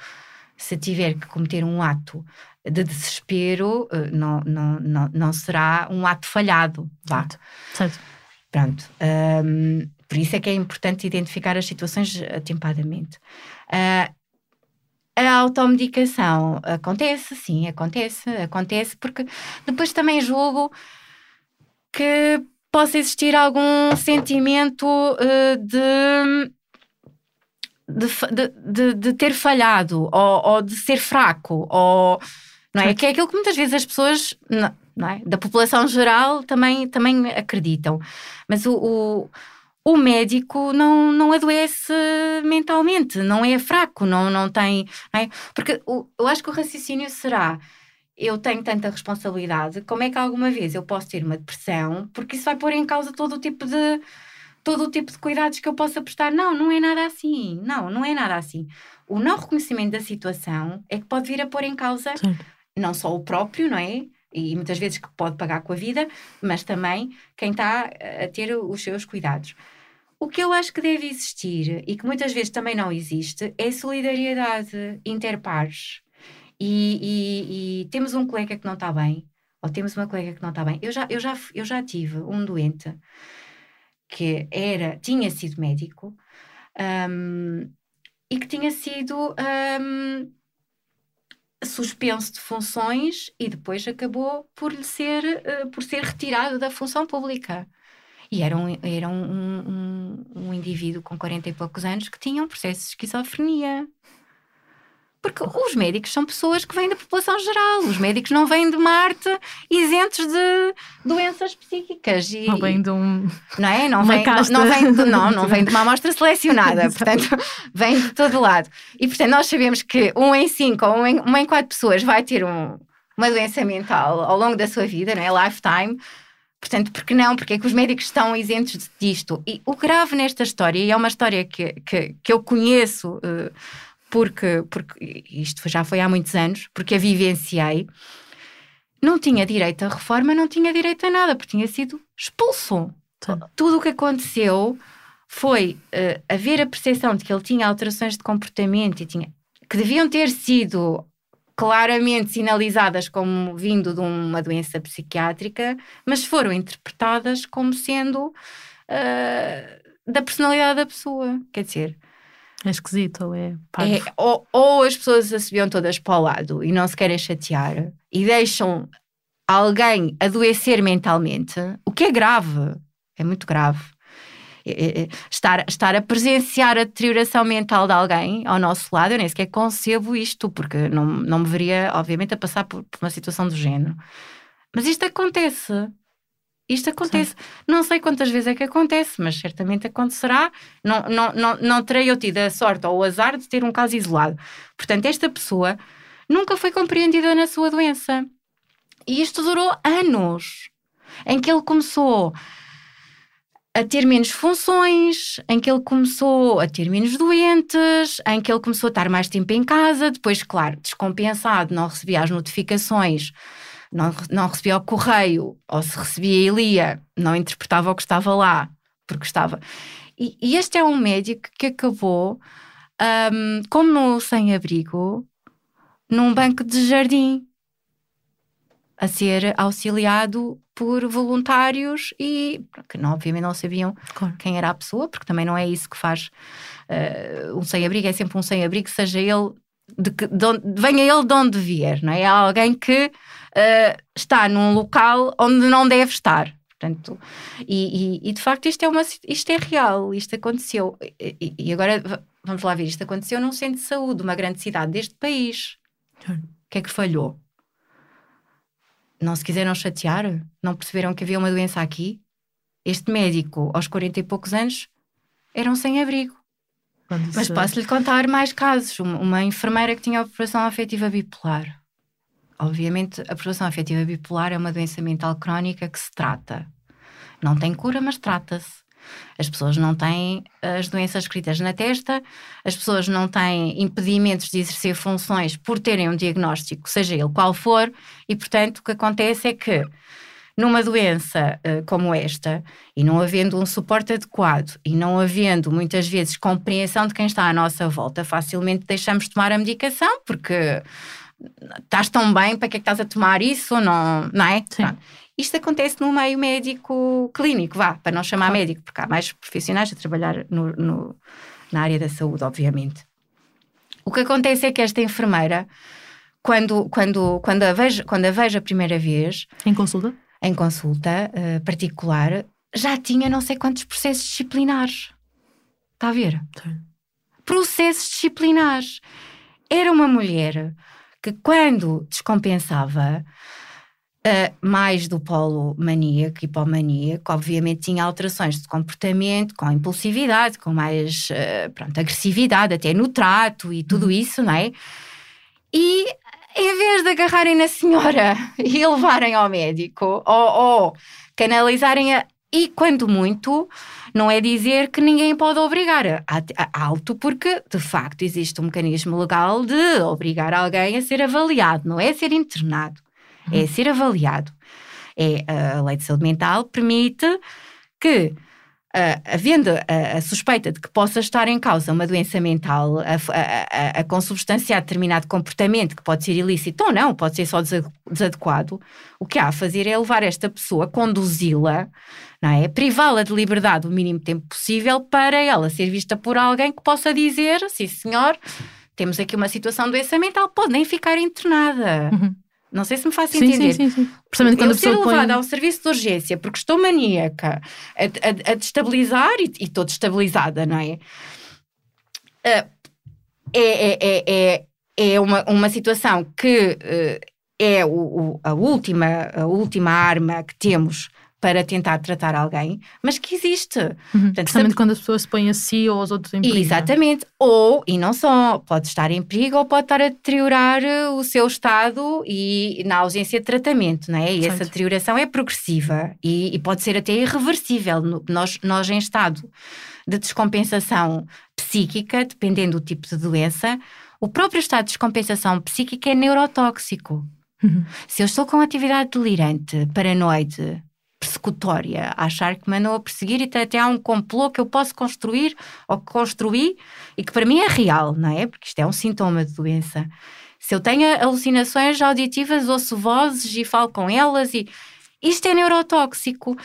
se tiver que cometer um ato de desespero, uh, não, não, não, não será um ato falhado. Vá. Certo. certo. Pronto. Um, por isso é que é importante identificar as situações atempadamente. Uh, a automedicação acontece, sim, acontece, acontece, porque depois também julgo que possa existir algum sentimento uh, de, de, de, de, ter falhado ou, ou, de ser fraco, ou, não é? Que é aquilo que muitas vezes as pessoas não, não é? da população geral também, também acreditam. Mas o, o o médico não, não adoece mentalmente, não é fraco, não, não tem. Não é? Porque o, eu acho que o raciocínio será: eu tenho tanta responsabilidade, como é que alguma vez eu posso ter uma depressão? Porque isso vai pôr em causa todo o tipo de todo o tipo de cuidados que eu possa prestar. Não, não é nada assim. Não, não é nada assim. O não reconhecimento da situação é que pode vir a pôr em causa Sim. não só o próprio, não é? E muitas vezes que pode pagar com a vida, mas também quem está a ter os seus cuidados. O que eu acho que deve existir e que muitas vezes também não existe é solidariedade interpares e, e, e temos um colega que não está bem, ou temos uma colega que não está bem. Eu já, eu, já, eu já tive um doente que era, tinha sido médico um, e que tinha sido um, suspenso de funções e depois acabou por lhe ser, uh, por ser retirado da função pública. E era, um, era um, um, um indivíduo com 40 e poucos anos que tinha um processo de esquizofrenia. Porque os médicos são pessoas que vêm da população geral. Os médicos não vêm de Marte isentos de doenças psíquicas. E, não vêm de um. Não é? Não vêm não, não, vem de, não, não vem de uma amostra selecionada. portanto, vêm de todo lado. E, portanto, nós sabemos que um em cinco ou um em, uma em quatro pessoas vai ter um, uma doença mental ao longo da sua vida, não é? Lifetime. Portanto, porque não? Porque é que os médicos estão isentos disto? E o grave nesta história, e é uma história que, que, que eu conheço, uh, porque, porque isto já foi há muitos anos, porque a vivenciei, não tinha direito a reforma, não tinha direito a nada, porque tinha sido expulso. Sim. Tudo o que aconteceu foi uh, haver a percepção de que ele tinha alterações de comportamento e tinha, que deviam ter sido claramente sinalizadas como vindo de uma doença psiquiátrica, mas foram interpretadas como sendo uh, da personalidade da pessoa. Quer dizer. É esquisito, ou é, é ou, ou, as pessoas se subiam todas para o lado e não se querem chatear e deixam alguém adoecer mentalmente, o que é grave, é muito grave. É, é, é, estar, estar a presenciar a deterioração mental de alguém ao nosso lado, eu nem sequer concebo isto, porque não, não me veria, obviamente, a passar por, por uma situação do género. Mas isto acontece. Isto acontece. Sim. Não sei quantas vezes é que acontece, mas certamente acontecerá. Não, não, não, não terei eu tido a sorte ou o azar de ter um caso isolado. Portanto, esta pessoa nunca foi compreendida na sua doença. E isto durou anos. Em que ele começou a ter menos funções, em que ele começou a ter menos doentes, em que ele começou a estar mais tempo em casa, depois, claro, descompensado, não recebia as notificações, não, não recebia o correio, ou se recebia e lia, não interpretava o que estava lá, porque estava. E, e este é um médico que acabou um, como sem-abrigo num banco de jardim a ser auxiliado por voluntários e que não, obviamente não sabiam claro. quem era a pessoa, porque também não é isso que faz uh, um sem-abrigo, é sempre um sem-abrigo, seja ele de que, de onde, venha ele de onde vier, não é? É alguém que uh, está num local onde não deve estar. Portanto, e, e, e, de facto isto é, uma, isto é real, isto aconteceu. E, e, agora vamos lá ver, isto aconteceu num centro de saúde, uma grande cidade deste país. O que é que falhou? não se quiseram chatear? Não perceberam que havia uma doença aqui? Este médico, aos 40 e poucos anos, era um sem-abrigo. Mas posso-lhe contar mais casos. Uma enfermeira que tinha operação afetiva bipolar. Obviamente, a operação afetiva bipolar é uma doença mental crónica que se trata. Não tem cura, mas trata-se. As pessoas não têm as doenças escritas na testa, as pessoas não têm impedimentos de exercer funções por terem um diagnóstico, seja ele qual for, e portanto o que acontece é que numa doença uh, como esta, e não havendo um suporte adequado, e não havendo muitas vezes compreensão de quem está à nossa volta, facilmente deixamos de tomar a medicação, porque estás tão bem, para que é que estás a tomar isso? Não, não é? Isto acontece no meio médico clínico, vá, para não chamar claro. médico, porque há mais profissionais a trabalhar no, no, na área da saúde, obviamente. O que acontece é que esta enfermeira, quando, quando, quando, a, vejo, quando a vejo a primeira vez. Em consulta? Em consulta uh, particular, já tinha não sei quantos processos disciplinares. Está a ver? Sim. Processos disciplinares. Era uma mulher que, quando descompensava, Uh, mais do polo maníaco, hipomaníaco, obviamente tinha alterações de comportamento, com impulsividade, com mais uh, pronto, agressividade, até no trato e tudo uhum. isso, não é? E em vez de agarrarem na senhora e levarem ao médico, ou, ou canalizarem a. E quando muito, não é dizer que ninguém pode obrigar a, a, alto, porque de facto existe um mecanismo legal de obrigar alguém a ser avaliado, não é ser internado é ser avaliado. É, a lei de saúde mental permite que, uh, havendo a, a, suspeita de que possa estar em causa uma doença mental a, a, a, consubstanciar determinado comportamento que pode ser ilícito ou não, pode ser só desadequado, o que há a fazer é levar esta pessoa, conduzi-la, é? privá-la de liberdade o mínimo tempo possível para ela ser vista por alguém que possa dizer, sim senhor, temos aqui uma situação de doença mental, pode nem ficar internada. Uhum. Não sei se me faz entender. Sim, sim, sim. Precisamente quando eu a pessoa ser levada põe... ao serviço de urgência porque estou maníaca a, a, a destabilizar e, e estou destabilizada, não é? Uh, é, é, é, é, é uma, uma situação que uh, é o, o, a, última, a última arma que temos para tentar tratar alguém, mas que existe. Uhum, Portanto, quando as pessoas se põem a si ou aos outros em perigo. Exatamente. Ou, e não só, pode estar em perigo ou pode estar a deteriorar eh, o seu estado e na ausência de tratamento, não é? E certo. essa deterioração é progressiva e, e, pode ser até irreversível. Nós, nós em estado de descompensação psíquica, dependendo do tipo de doença, o próprio estado de descompensação psíquica é neurotóxico. Uhum. Se eu estou com atividade delirante, paranoide, persecutória, achar que me andam a perseguir e até há um complô que eu posso construir ou que construí e que para mim é real, não é? Porque isto é um sintoma de doença. Se eu tenho alucinações auditivas, ouço vozes e falo com elas e isto é neurotóxico.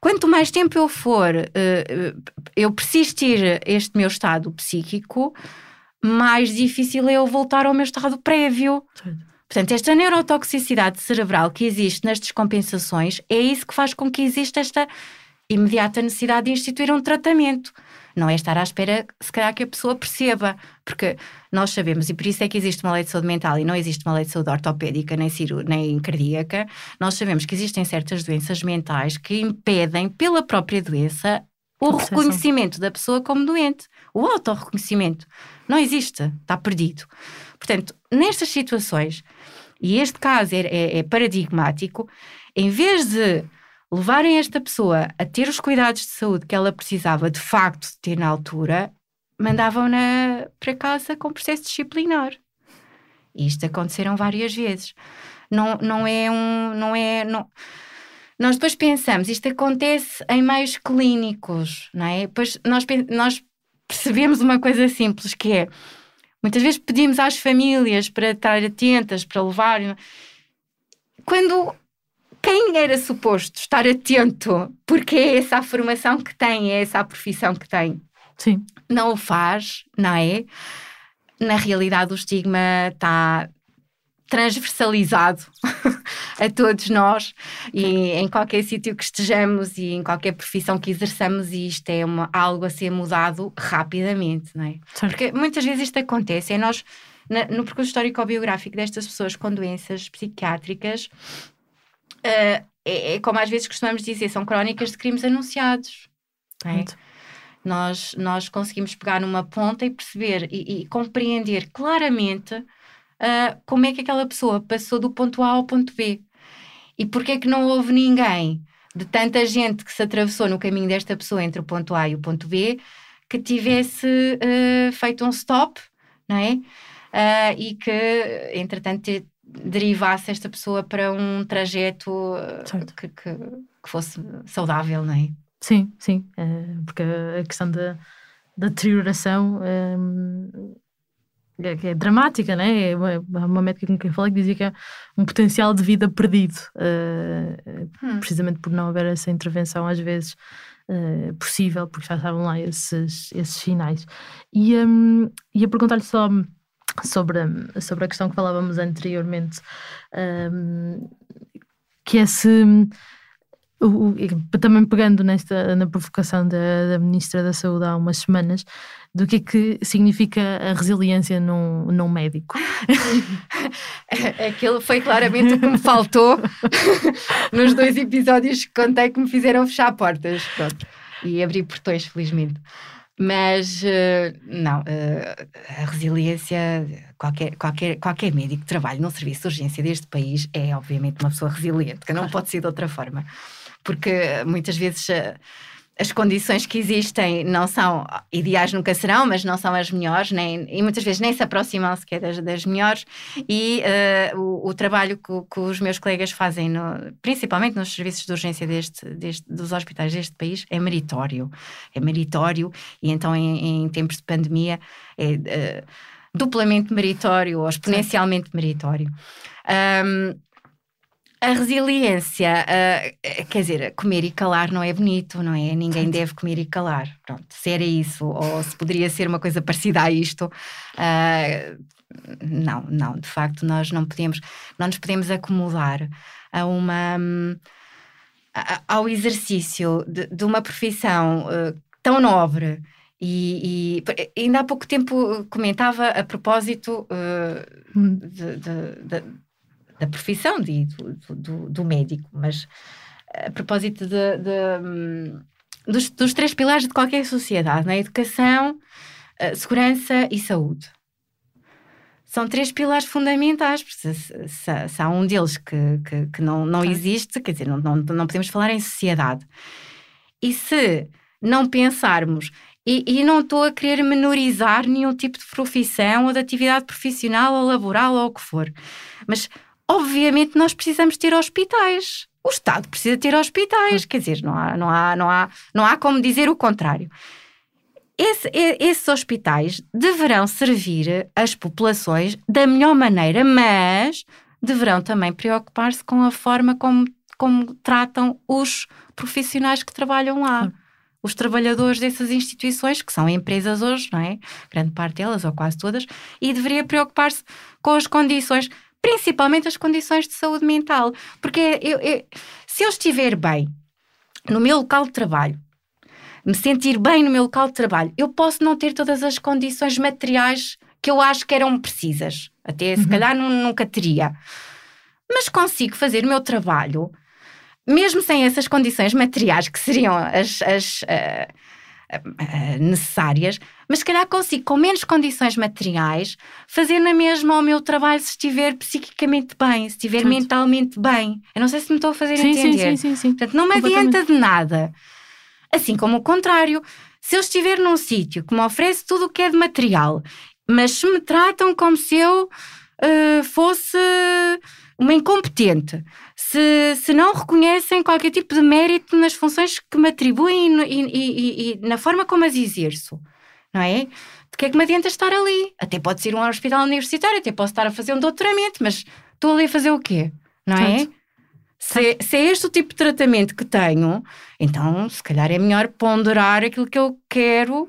Quanto mais tempo eu for, uh, eu persistir este meu estado psíquico, mais difícil é eu voltar ao meu estado prévio. Portanto, esta neurotoxicidade cerebral que existe nas descompensações é isso que faz com que exista esta imediata necessidade de instituir um tratamento. Não é estar à espera, se calhar, que a pessoa perceba, porque nós sabemos, e por isso é que existe uma lei de saúde mental e não existe uma lei de saúde ortopédica nem, ciru, nem cardíaca, nós sabemos que existem certas doenças mentais que impedem, pela própria doença, o reconhecimento da pessoa como doente. O autorreconhecimento não existe, está perdido. Portanto, nestas situações, e este caso é, é, é paradigmático, em vez de levarem esta pessoa a ter os cuidados de saúde que ela precisava de facto de ter na altura, mandavam-na para casa com processo disciplinar. Isto aconteceram várias vezes. Não, não é um. Não é, não... Nós depois pensamos, isto acontece em meios clínicos, não é? Depois nós, nós percebemos uma coisa simples que é Muitas vezes pedimos às famílias para estar atentas, para levar. Quando quem era suposto estar atento, porque é essa a formação que tem, é essa a profissão que tem, Sim. não o faz, não é? Na realidade, o estigma está transversalizado a todos nós e em qualquer sítio que estejamos e em qualquer profissão que exerçamos e isto é uma, algo a ser mudado rapidamente, não é? Porque muitas vezes isto acontece, é nós na, no percurso histórico-biográfico destas pessoas com doenças psiquiátricas uh, é, é, como às vezes costumamos dizer, são crónicas de crimes anunciados, não é? Nós, nós conseguimos pegar numa ponta e perceber e, e compreender claramente uh, como é que aquela pessoa passou do ponto A ao ponto B. E porquê é que não houve ninguém de tanta gente que se atravessou no caminho desta pessoa entre o ponto A e o ponto B que tivesse uh, feito um stop, não é? Uh, e que, entretanto, derivasse esta pessoa para um trajeto que, que, que, fosse saudável, não é? Sim, sim, porque a questão da, da deterioração é, que é dramática, né? É uma, uma médica com quem falei que dizia que é um potencial de vida perdido, uh, hum. precisamente por não haver essa intervenção às vezes uh, possível, porque já estavam lá esses, esses sinais. E um, ia perguntar-lhe só sobre, sobre a questão que falávamos anteriormente, um, que é se. O, também pegando nesta, na provocação da, da Ministra da Saúde há umas semanas, do que é que significa a resiliência num, num médico. Aquilo foi claramente o que me faltou nos dois episódios que contei que me fizeram fechar portas pronto, e abrir portões, felizmente. Mas uh, não, uh, a resiliência, qualquer, qualquer, qualquer médico que trabalhe num serviço de urgência deste país é obviamente uma pessoa resiliente, que não pode ser de outra forma. Porque muitas vezes. Uh, as condições que existem não são ideais, nunca serão, mas não são as melhores, nem, e muitas vezes nem se aproximam sequer das, das melhores. E uh, o, o, trabalho que, que, os meus colegas fazem, no, principalmente nos serviços de urgência deste, deste, dos hospitais deste país, é meritório. É meritório, e então, em, em tempos de pandemia, é uh, duplamente meritório ou exponencialmente meritório. Um, a resiliência, uh, quer dizer, comer e calar não é bonito, não é? Ninguém deve comer e calar. Pronto, se era isso, ou se poderia ser uma coisa parecida a isto, uh, não, não, de facto, nós não podemos, não nos podemos acomodar a uma. a, ao exercício de, de uma profissão uh, tão nobre. E, e, ainda há pouco tempo comentava a propósito de, de, de da profissão de, do, do, do, médico, mas a propósito de, de, hum, dos, dos, três pilares de qualquer sociedade, né? educação, segurança e saúde. São três pilares fundamentais, se, se, se, se há um deles que, que, que não, não existe, quer dizer, não, não, não podemos falar em sociedade. E se não pensarmos e, e, não estou a querer menorizar nenhum tipo de profissão ou de atividade profissional ou laboral ou o que for. Mas, obviamente, nós precisamos ter hospitais. O Estado precisa ter hospitais. Quer dizer, não há, não há, não há, não há como dizer o contrário. Esse, esses hospitais deverão servir as populações da melhor maneira, mas deverão também preocupar-se com a forma como, como tratam os profissionais que trabalham lá. Os trabalhadores dessas instituições, que são empresas hoje, não é? Grande parte delas, ou quase todas, e deveria preocupar-se com as condições, principalmente as condições de saúde mental. Porque eu, eu, se eu estiver bem no meu local de trabalho, me sentir bem no meu local de trabalho, eu posso não ter todas as condições materiais que eu acho que eram precisas. Até se uhum. calhar nunca teria. Mas consigo fazer o meu trabalho, mesmo sem essas condições materiais que seriam as, as uh, uh, necessárias, mas se calhar consigo, com menos condições materiais, fazer na mesma o meu trabalho se estiver psiquicamente bem, se estiver mentalmente bem. Eu não sei se me estou a fazer sim, entender. Sim, sim, sim, sim. Portanto, não me adianta de nada Assim como o contrário, se eu estiver num sítio que me oferece tudo o que é de material, mas se me tratam como se eu uh, fosse uma incompetente, se, se não reconhecem qualquer tipo de mérito nas funções que me atribuem e, e, e, e na forma como as exerço, não é? De que é que me adianta estar ali? Até pode ser um hospital universitário, até posso estar a fazer um doutoramento, mas estou ali a fazer o quê? Não é? Se, se, é este o tipo de tratamento que tenho, então se calhar é melhor ponderar aquilo que eu quero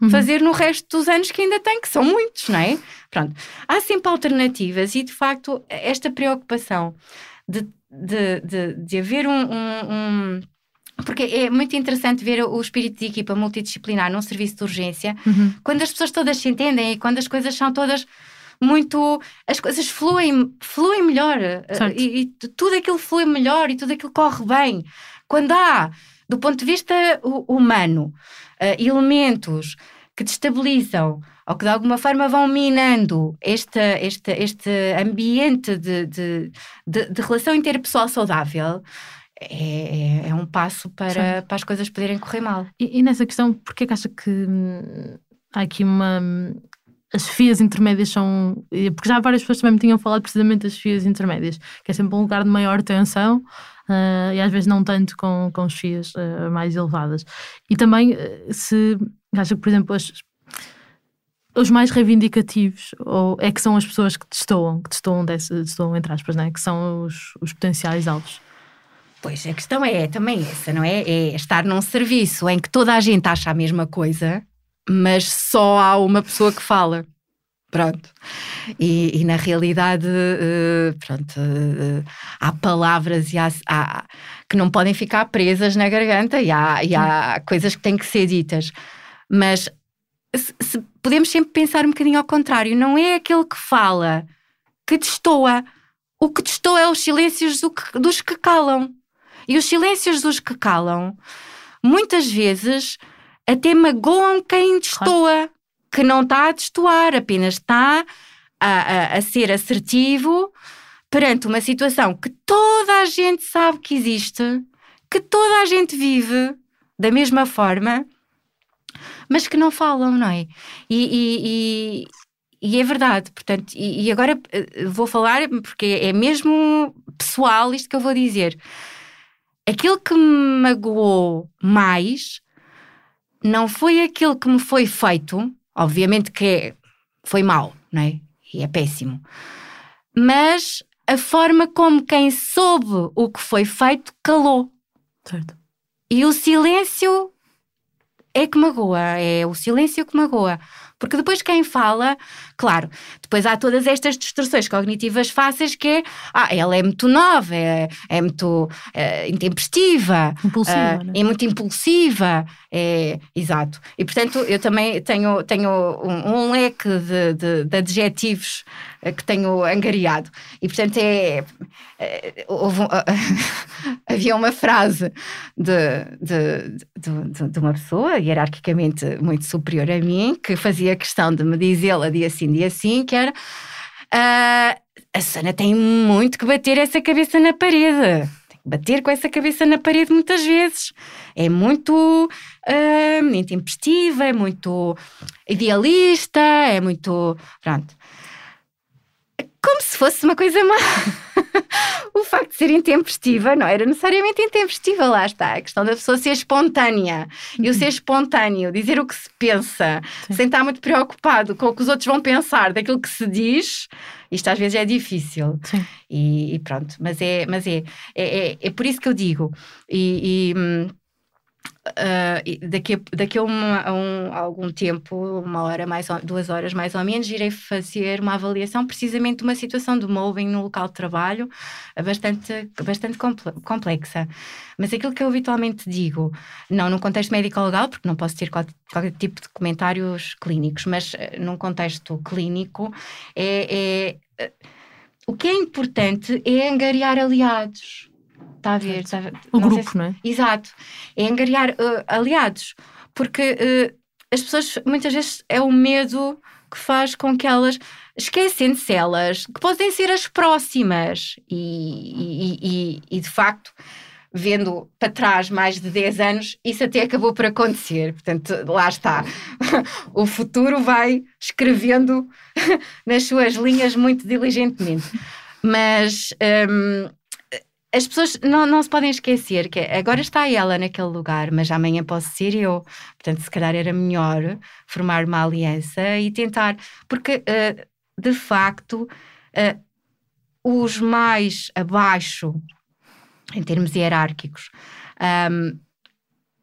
uhum. fazer no resto dos anos que ainda tenho, que são muitos, não é? Pronto. Há sempre alternativas e de facto esta preocupação de, de, de, de haver um, um, um porque é muito interessante ver o espírito de equipa multidisciplinar num serviço de urgência, uhum. quando as pessoas todas se entendem e quando as coisas são todas muito. as coisas fluem, fluem melhor e, e, tudo aquilo flui melhor e tudo aquilo corre bem. Quando há, do ponto de vista humano, uh, elementos que destabilizam ou que de alguma forma vão minando este, este, este ambiente de, de, de, de relação interpessoal saudável. É, é, é um passo para, para as coisas poderem correr mal. E, e nessa questão, porquê que acha que hum, há aqui uma, as FIAs intermédias são. Porque já várias pessoas também me tinham falado precisamente das FIAs intermédias, que é sempre um lugar de maior tensão uh, e às vezes não tanto com, com as FIAs uh, mais elevadas. E também, uh, se acha que, por exemplo, as, os mais reivindicativos ou é que são as pessoas que destoam, que destoam, desse, destoam entre aspas, né? que são os, os potenciais alvos. Pois, a questão é também essa, não é? É estar num serviço em que toda a gente acha a mesma coisa mas só há uma pessoa que fala. Pronto. E, e na realidade, uh, pronto, uh, há palavras e há, há, que não podem ficar presas na garganta e há, e há coisas que têm que ser ditas. Mas se, se podemos sempre pensar um bocadinho ao contrário. Não é aquele que fala que destoa. O que destoa é os silêncios do que, dos que calam. E os silêncios dos que calam, muitas vezes até magoam quem destoa, que não está a destoar, apenas está a, a, a ser assertivo perante uma situação que toda a gente sabe que existe, que toda a gente vive da mesma forma, mas que não falam, não é? E, e, e, e é verdade, portanto, e, e, agora eh, vou falar porque é mesmo pessoal isto que eu vou dizer. Aquilo que me magoou mais não foi aquilo que me foi feito, obviamente que é, foi mal, não é? E é péssimo. Mas a forma como quem soube o que foi feito calou. Certo. E o silêncio é que magoa, é o silêncio que magoa. Porque depois quem fala, claro, depois há todas estas distorções cognitivas fáceis que é, ah, ela é muito nova, é, é muito é, intempestiva, impulsiva, é, é muito impulsiva, é, exato. E portanto eu também tenho, tenho um, um leque de, de, de adjetivos eh, que tenho angariado. E portanto é. houve, havia uma frase de, de, de, uma pessoa hierarquicamente muito superior a mim que fazia questão de me dizê-la dia sim, dia sim, que era. Uh, a Sana tem muito que bater essa cabeça na parede. Tem que bater com essa cabeça na parede muitas vezes. É muito uh, intempestiva, é muito idealista, é muito. Pronto como se fosse uma coisa má. o facto de ser intempestiva não era necessariamente intempestiva, lá está. A questão da pessoa ser espontânea. E o ser espontâneo, dizer o que se pensa, Sim. sem estar muito preocupado com o que os outros vão pensar daquilo que se diz, isto às vezes é difícil. E, e, pronto, mas é, mas é, é, é, é, por isso que eu digo. E. e hum, Uh, daqui, a, daqui a, uma, a, um, algum tempo, uma hora mais duas horas mais ou menos, irei fazer uma avaliação precisamente de uma situação de mobbing no local de trabalho bastante, bastante complexa. Mas aquilo que eu habitualmente digo, não num contexto médico-legal, porque não posso ter qualquer, qualquer, tipo de comentários clínicos, mas uh, num contexto clínico, é, é o que é importante é angariar aliados Está a ver? Está O não grupo, se... não é? Exato. É angariar uh, aliados. Porque uh, as pessoas, muitas vezes, é o medo que faz com que elas esquecem-se elas, que podem ser as próximas. E, e, e, e, de facto, vendo para trás mais de 10 anos, isso até acabou por acontecer. Portanto, lá está. o futuro vai escrevendo nas suas linhas muito diligentemente. Mas um, as pessoas não, não se podem esquecer que agora está ela naquele lugar, mas amanhã posso ser eu. Portanto, se calhar era melhor formar uma aliança e tentar, porque uh, de facto uh, os mais abaixo, em termos hierárquicos, um,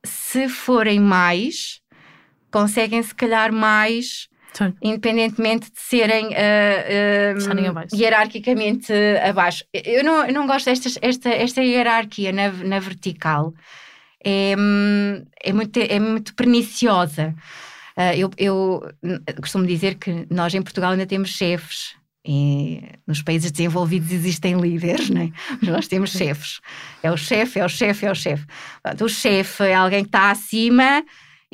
se forem mais, conseguem se calhar mais Sim. independentemente de serem uh, uh, hierarquicamente abaixo. Eu não, eu não gosto desta esta, esta hierarquia na, na vertical. É, é, muito, é muito perniciosa. Uh, eu, eu costumo dizer que nós em Portugal ainda temos chefes. E nos países desenvolvidos existem líderes, né? mas nós temos chefes. É o chefe, é o chefe, é o chefe. O chefe é alguém que está acima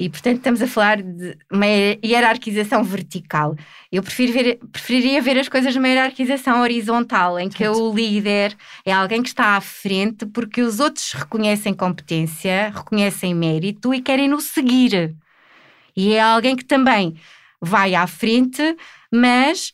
e, portanto, estamos a falar de uma hierarquização vertical. Eu ver, preferiria ver as coisas numa hierarquização horizontal, em que o líder é alguém que está à frente porque os outros reconhecem competência, reconhecem mérito e querem-no seguir. E é alguém que também vai à frente, mas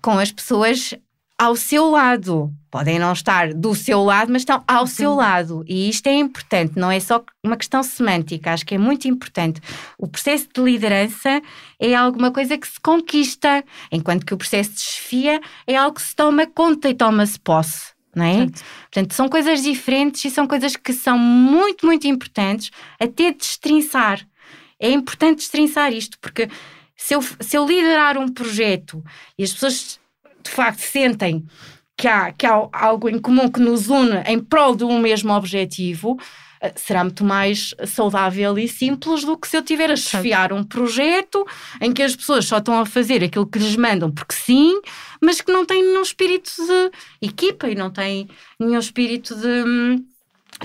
com as pessoas ao seu lado. Podem não estar do seu lado, mas estão ao seu lado. E isto é importante, não é só uma questão semântica, acho que é muito importante. O processo de liderança é alguma coisa que se conquista, enquanto que o processo de chefia é algo que se toma conta e toma-se posse. Não é? Portanto, são coisas diferentes e são coisas que são muito, muito importantes até destrinçar. É importante destrinçar isto, porque se eu, se eu liderar um projeto e as pessoas de facto sentem que há, que há algo em comum que nos une em prol de um mesmo objetivo, eh, será muito mais saudável e simples do que se eu tiver a chefiar um projeto em que as pessoas só estão a fazer aquilo que lhes mandam porque sim, mas que não têm nenhum espírito de equipa e não têm nenhum espírito de,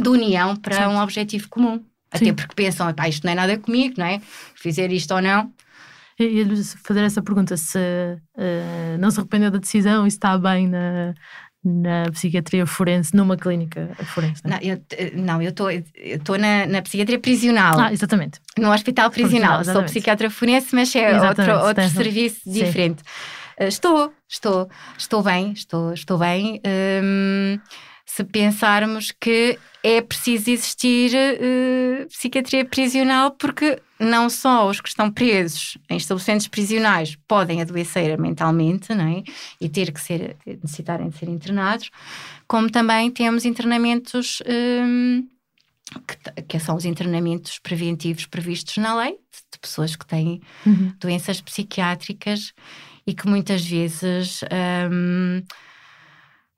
de união para certo. um objetivo comum. Sim. Até porque pensam, isto não é nada comigo, não é? Fizer isto ou não, ia fazer essa pergunta: se uh, não se arrependeu da decisão e está bem na, na psiquiatria forense, numa clínica forense? Não, eu, não, eu estou na, na psiquiatria prisional. Ah, exatamente. No hospital prisional. Sou psiquiatra forense, mas é exatamente, outro, outro serviço Sim. diferente. Uh, estou, estou, estou bem, estou, estou bem. Um, se pensarmos que é preciso existir uh, psiquiatria prisional, porque não só os que estão presos em estabelecimentos prisionais podem adoecer mentalmente não é? e ter que ser, necessitarem de ser internados, como também temos internamentos um, que, que, são os internamentos preventivos previstos na lei de pessoas que têm uhum. doenças psiquiátricas e que muitas vezes um,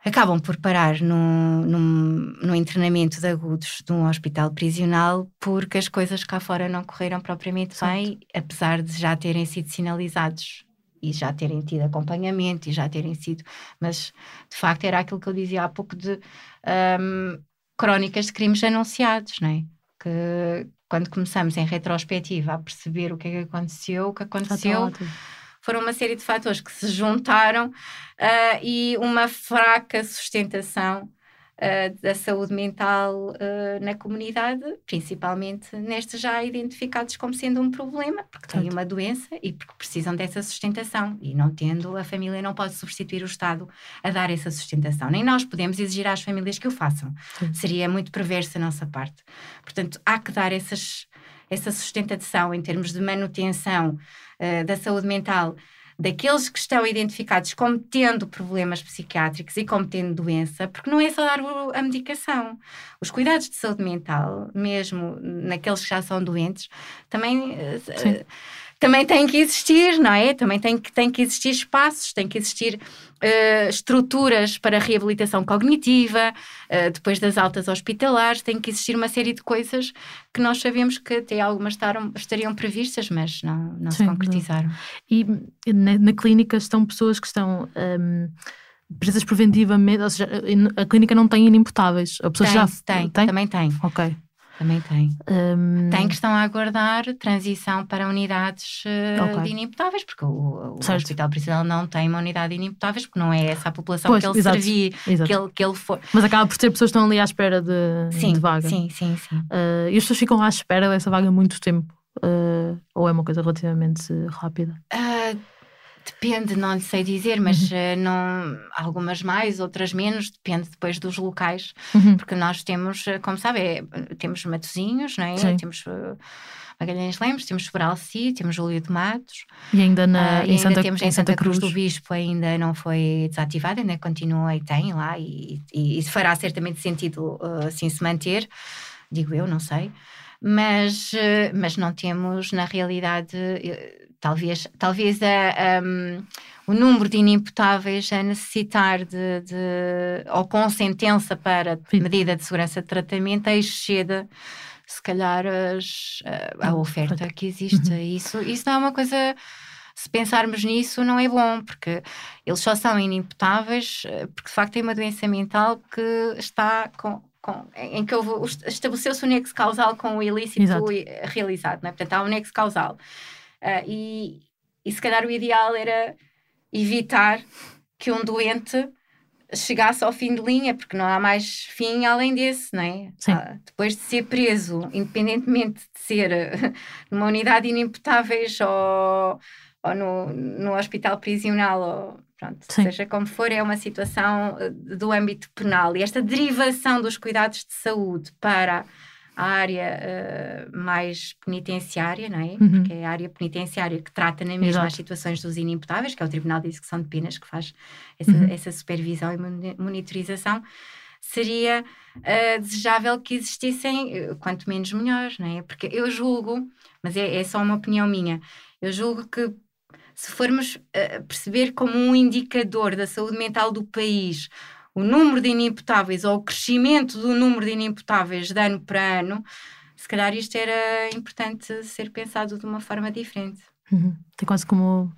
acabam por parar no, no, no, internamento de agudos de um hospital prisional porque as coisas cá fora não correram propriamente Exato. bem, apesar de já terem sido sinalizados e já terem tido acompanhamento e já terem sido, mas de facto era aquilo que eu dizia há pouco de um, crónicas de crimes anunciados, não é? Que quando começamos em retrospectiva a perceber o que é que aconteceu, o que aconteceu foram uma série de fatores que se juntaram uh, e uma fraca sustentação uh, da saúde mental uh, na comunidade, principalmente nestes já identificados como sendo um problema, porque têm uma doença e porque precisam dessa sustentação. E não tendo, a família não pode substituir o Estado a dar essa sustentação. Nem nós podemos exigir às famílias que o façam. Sim. Seria muito perverso a nossa parte. Portanto, há que dar essas, essa sustentação em termos de manutenção uh, da saúde mental daqueles que estão identificados como tendo problemas psiquiátricos e como tendo doença, porque não é só dar a medicação. Os cuidados de saúde mental, mesmo naqueles que já são doentes, também. Uh, também tem que existir, não é? Também tem que, tem que existir espaços, tem que existir uh, estruturas para reabilitação cognitiva, uh, depois das altas hospitalares, tem que existir uma série de coisas que nós sabemos que até algumas estaram, estariam previstas, mas não, não Sim, se concretizaram. E na, na, clínica estão pessoas que estão. Um, presas preventivamente, ou seja, a clínica não tem inimputáveis. A pessoa tem, já tem, tem, também tem. Ok. Também tem. Um... Tem que estão a aguardar transição para unidades uh, okay. de inimputáveis, porque o, o Hospital Prisional não tem uma unidade de inimputáveis, porque não é essa a população pois, que ele exato, servia, exato. Que, ele, que ele for. Mas acaba por ter pessoas que estão ali à espera de, sim, de vaga. Sim, sim, sim. Uh, e as pessoas ficam à espera dessa vaga muito tempo? Uh, ou é uma coisa relativamente rápida? Uh, Depende, não lhe sei dizer, mas uhum. uh, não, algumas mais, outras menos, depende depois dos locais, uhum. porque nós temos, eh, como sabe, é, temos Matozinhos, não é? Sim. temos uh, Magalhães Lemos, temos Foralci, temos Júlio de Matos. E ainda, na, uh, e em, Santa, temos em Santa, Santa Cruz. Cruz do Bispo ainda não foi desativado, ainda continua e tem lá, e, e, e fará certamente sentido assim se manter, digo eu, não sei. Mas, mas não temos, na realidade, talvez, talvez a, um, o número de inimputáveis a necessitar de, de ou com sentença para medida de segurança de tratamento exceda se calhar as, a, a, oferta que existe. Uhum. Isso, isso não é uma coisa se pensarmos nisso, não é bom, porque eles só são inimputáveis eh, porque de facto têm uma doença mental que está com. com em que estabeleceu-se o nexo causal com o ilícito Exato. realizado, não é? portanto há um nexo causal. Uh, e, e se calhar o ideal era evitar que um doente chegasse ao fim de linha, porque não há mais fim além desse, não é? Ah, depois de ser preso, independentemente de ser numa unidade inimputáveis ou, ou no, no hospital prisional, ou, pronto, seja como for, é uma situação do âmbito penal. E esta derivação dos cuidados de saúde para a área uh, mais penitenciária, não é? Uhum. Porque é a área penitenciária que trata na mesma Exato. as situações dos inimputáveis, que é o Tribunal de Execução de Penas que faz essa, uhum. essa supervisão e monitorização, seria uh, desejável que existissem, uh, quanto menos melhor, não é? Porque eu julgo, mas é, é só uma opinião minha, eu julgo que se formos perceber como um indicador da saúde mental do país o número de inimputáveis ou o crescimento do número de inimputáveis de ano para ano, se calhar isto era importante ser pensado de uma forma diferente. Uhum. É quase como,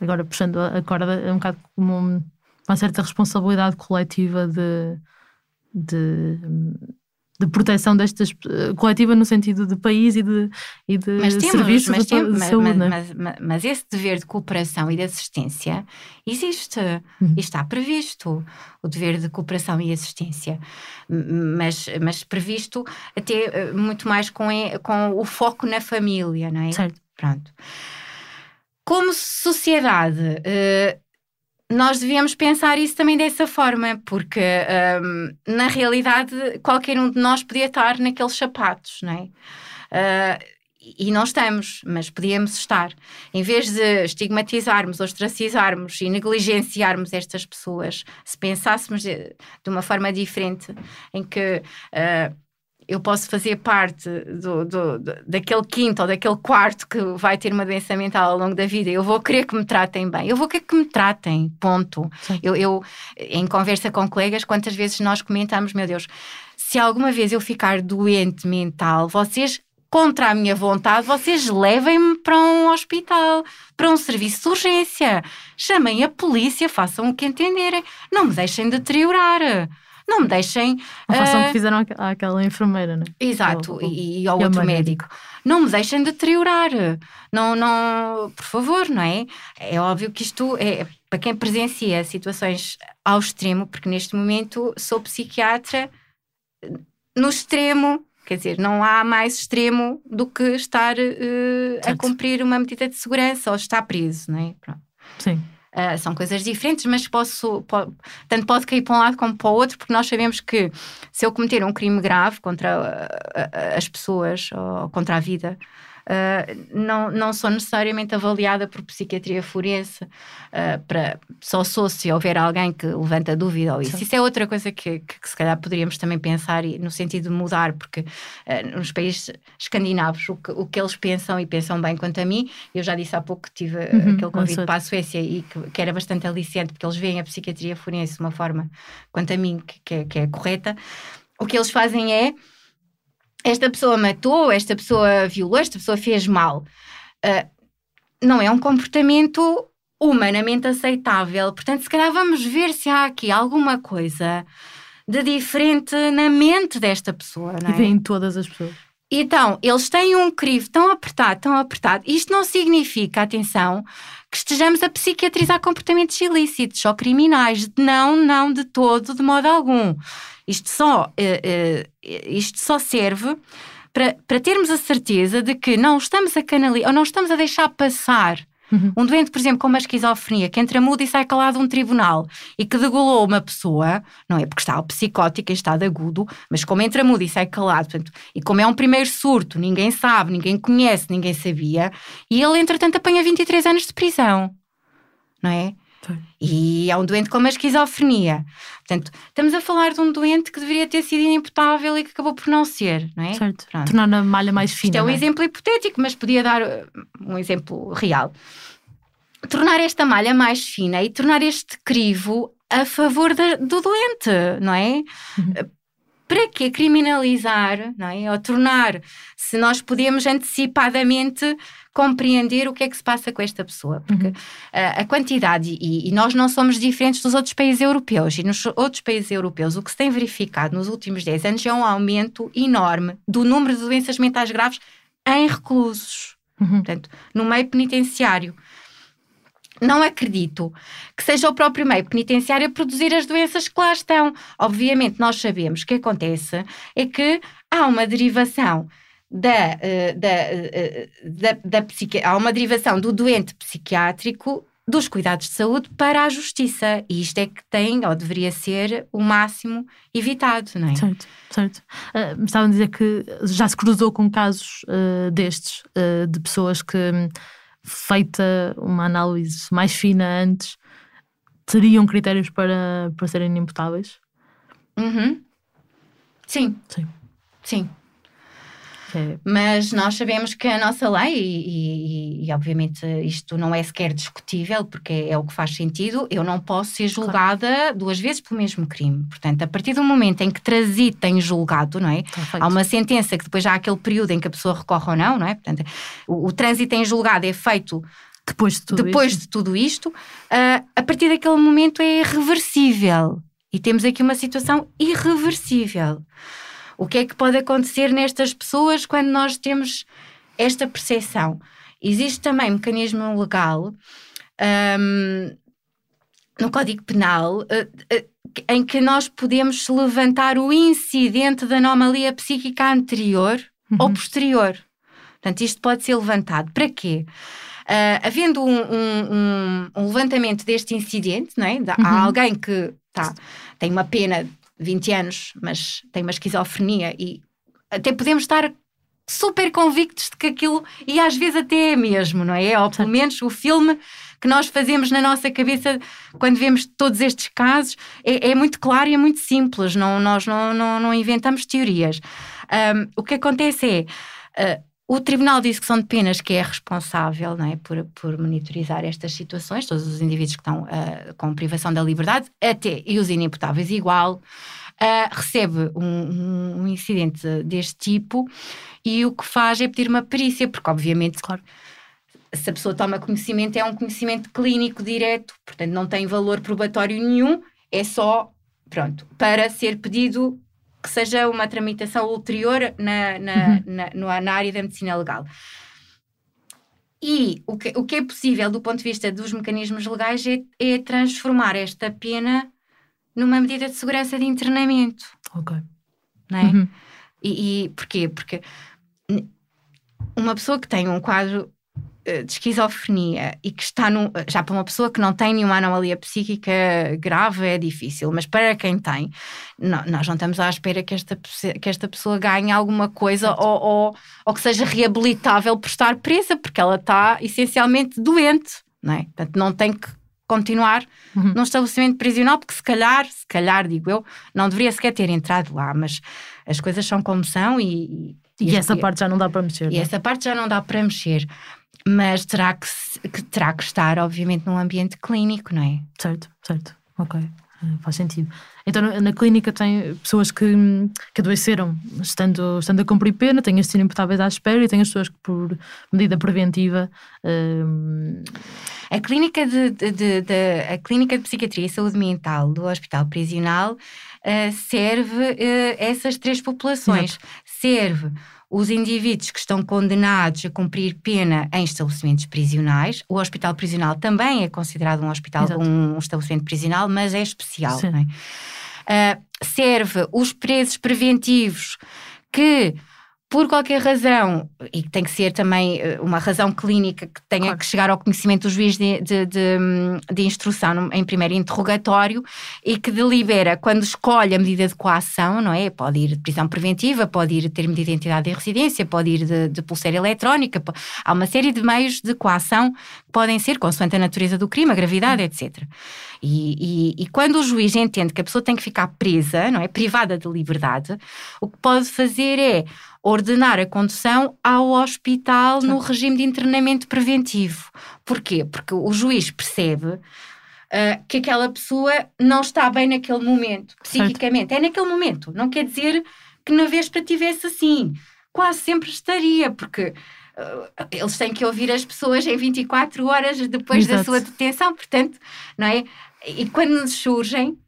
agora puxando a corda, é um bocado como uma certa responsabilidade coletiva de, de de proteção destas uh, coletiva no sentido de país e de, e de mas temos, serviços mas de, temos, de saúde. Mas, é? mas, mas, esse dever de cooperação e de assistência existe uhum. e está previsto o dever de cooperação e assistência, mas, mas previsto até eh, muito mais com, com o foco na família, não é? Certo. Pronto. Como sociedade, uh, nós devíamos pensar isso também dessa forma, porque um, na realidade qualquer um de nós podia estar naqueles sapatos, não é? Uh, e não estamos, mas podíamos estar. Em vez de estigmatizarmos, ostracizarmos e negligenciarmos estas pessoas, se pensássemos de, de uma forma diferente, em que uh, eu posso fazer parte do, do, do, daquele quinto ou daquele quarto que vai ter uma doença mental ao longo da vida. Eu vou querer que me tratem bem. Eu vou querer que me tratem, ponto. Eu, eu, em conversa com colegas, quantas vezes nós comentamos, meu Deus, se alguma vez eu ficar doente mental, vocês contra a minha vontade, vocês levem-me para um hospital, para um serviço de urgência. Chamem a polícia, façam o que entenderem. Não me deixem deteriorar. Não me deixem. Não façam uh... que ah, fizeram àquela enfermeira, né? Exato, ou, e, e ao outro médico. Não me deixem deteriorar. Não, não, por favor, não é? É óbvio que isto é para quem presencia situações ao extremo, porque neste momento sou psiquiatra no extremo Quer dizer, não há mais extremo do que estar uh, a cumprir uma medida de segurança ou estar preso, não é? Pronto. Sim. Uh, são coisas diferentes, mas posso, pode, tanto pode cair para um lado como para o outro, porque nós sabemos que se eu cometer um crime grave contra uh, as pessoas ou contra a vida, uh, não, não sou necessariamente avaliada por psiquiatria forense, uh, para, só sou se houver alguém que levanta dúvida ou isso. Sim. Isso é outra coisa que, que, que, se calhar poderíamos também pensar e, no sentido de mudar, porque uh, nos países escandinavos o que, o que eles pensam e pensam bem quanto a mim, eu já disse há pouco que tive uhum, aquele convite para a Suécia e que, que, era bastante aliciente, porque eles veem a psiquiatria forense de uma forma, quanto a mim, que, que, é, que é correta. O que eles fazem é esta pessoa matou, esta pessoa violou, esta pessoa fez mal. Uh, não é um comportamento humanamente aceitável. Portanto, se calhar vamos ver se há aqui alguma coisa de diferente na mente desta pessoa. Não é? E vem todas as pessoas. Então, eles têm um crivo tão apertado, tão apertado. Isto não significa, atenção, que estejamos a psiquiatrizar comportamentos ilícitos ou criminais. Não, não de todo, de modo algum. Isto só, uh, uh, isto só serve para, para termos a certeza de que não estamos a canalizar ou não estamos a deixar passar Uhum. Um doente, por exemplo, com uma esquizofrenia, que entra mudo e sai calado um tribunal e que degolou uma pessoa, não é porque está psicótica em estado agudo, mas como entra mudo e sai calado, portanto, e como é um primeiro surto, ninguém sabe, ninguém conhece, ninguém sabia, e ele, entretanto, apanha 23 anos de prisão, não é? E é um doente com uma esquizofrenia. Portanto, estamos a falar de um doente que deveria ter sido inimputável e que acabou por não ser, não é? Certo. Pronto. Tornar a malha mais fina. Isto é um é? exemplo hipotético, mas podia dar um exemplo real. Tornar esta malha mais fina e tornar este crivo a favor da, do doente, não é? Uhum para que criminalizar, não é? Ou tornar, se nós podemos antecipadamente compreender o que é que se passa com esta pessoa. Porque uhum. a, a, quantidade, e, e, nós não somos diferentes dos outros países europeus, e nos outros países europeus o que se tem verificado nos últimos 10 anos é um aumento enorme do número de doenças mentais graves em reclusos. Uhum. Portanto, no meio penitenciário não acredito que seja o próprio meio penitenciário a produzir as doenças que lá estão. Obviamente, nós sabemos que acontece é que há uma derivação da, eh, da, eh, da, da psiqui... há uma derivação do doente psiquiátrico dos cuidados de saúde para a justiça. E isto é que tem, ou deveria ser, o máximo evitado, não é? Certo, certo. Uh, estavam a dizer que já se cruzou com casos uh, destes, uh, de pessoas que feita uma análise mais fina antes, teriam critérios para, para serem imputáveis? Uhum. Sim. Sim. Sim. É. Mas nós sabemos que a nossa lei, e, e, e, obviamente isto não é sequer discutível, porque é, o que faz sentido, eu não posso ser julgada claro. duas vezes pelo mesmo crime. Portanto, a partir do momento em que transita em julgado, não é? Há uma sentença que depois já há aquele período em que a pessoa recorre ou não, não é? Portanto, o, o trânsito em julgado é feito depois de tudo depois isto, de tudo isto uh, a partir daquele momento é irreversível. E temos aqui uma situação irreversível. O que é que pode acontecer nestas pessoas quando nós temos esta percepção? Existe também um mecanismo legal um, no Código Penal uh, uh, em que nós podemos levantar o incidente da anomalia psíquica anterior uhum. ou posterior. Portanto, isto pode ser levantado. Para quê? Uh, havendo um, um, um, levantamento deste incidente, não é? Uhum. há alguém que tá, tem uma pena 20 anos, mas tem uma esquizofrenia e até podemos estar super convictos de que aquilo, e às vezes até é mesmo, não é? Ou pelo menos o filme que nós fazemos na nossa cabeça quando vemos todos estes casos é, é muito claro e é muito simples, não, nós não, não, não inventamos teorias. Um, o que acontece é. Uh, o Tribunal que são de penas que é responsável é, por, por monitorizar estas situações, todos os indivíduos que estão uh, com privação da liberdade, até e os inimputáveis igual, uh, recebe um, um, incidente deste tipo e o que faz é pedir uma perícia, porque obviamente, claro, se a pessoa toma conhecimento, é um conhecimento clínico direto, portanto não tem valor probatório nenhum, é só, pronto, para ser pedido que seja uma tramitação ulterior na, na, uhum. na, na, área da medicina legal. E o que, o que é possível do ponto de vista dos mecanismos legais é, é transformar esta pena numa medida de segurança de internamento. Ok. Não é? Uhum. E, e porquê? Porque uma pessoa que tem um quadro de esquizofrenia e que está num, já para uma pessoa que não tem nenhuma anomalia psíquica grave é difícil, mas para quem tem, não, nós não estamos à espera que esta, que esta pessoa ganhe alguma coisa ou, ou, ou, que seja reabilitável por estar presa, porque ela está essencialmente doente, não é? Portanto, não tem que continuar uhum. num estabelecimento prisional, porque se calhar, se calhar, digo eu, não deveria sequer ter entrado lá, mas as coisas são como são e. E, e essa parte já não dá para mexer. E não? É? essa parte já não dá para mexer mas terá que, que, terá que estar, obviamente, num ambiente clínico, não é? Certo, certo. Ok. Eh, faz sentido. Então, na clínica tem pessoas que, que adoeceram estando, estando a cumprir pena, tem as imputáveis à espera e tem as pessoas que, por medida preventiva. Um... A clínica de, de, de, de, a clínica de Psiquiatria e Saúde Mental do Hospital Prisional uh, serve uh, essas três populações. Exato. Serve os indivíduos que estão condenados a cumprir pena em estabelecimentos prisionais. O hospital prisional também é considerado um hospital, um estabelecimento prisional, mas é especial. É? Uh, serve os presos preventivos que por qualquer razão, e tem que ser também eh, uma razão clínica que tenha claro. que chegar ao conhecimento do juiz de, de, de, de, instrução em primeiro interrogatório e que delibera quando escolhe a medida de coação, não é? Pode ir de prisão preventiva, pode ir de termo de identidade de residência, pode ir de, de pulseira eletrónica, há uma série de meios de coação podem ser consoante a natureza do crime, a gravidade, etc. E, e, e, quando o juiz entende que a pessoa tem que ficar presa, não é? Privada de liberdade, o que pode fazer é ordenar a condução ao hospital no regime de internamento preventivo. Porquê? Porque o juiz percebe Uh, que aquela pessoa não está bem naquele momento, psiquicamente. Certo. É naquele momento. Não quer dizer que na véspera tivesse assim. Quase sempre estaria, porque eles têm que ouvir as pessoas em 24 horas depois Exato. da sua detenção, portanto, não é? E quando surgem,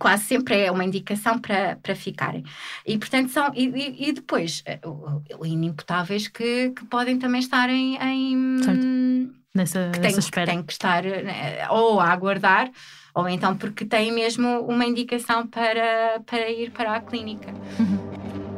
quase sempre é uma indicação para, para ficarem. E, portanto, são. E, e depois, eh, inimputáveis que, que podem também estar em. em nessa, que tem, nessa espera. Que têm que estar né, ou a aguardar, ou então porque têm mesmo uma indicação para, para ir para a clínica. Uhum.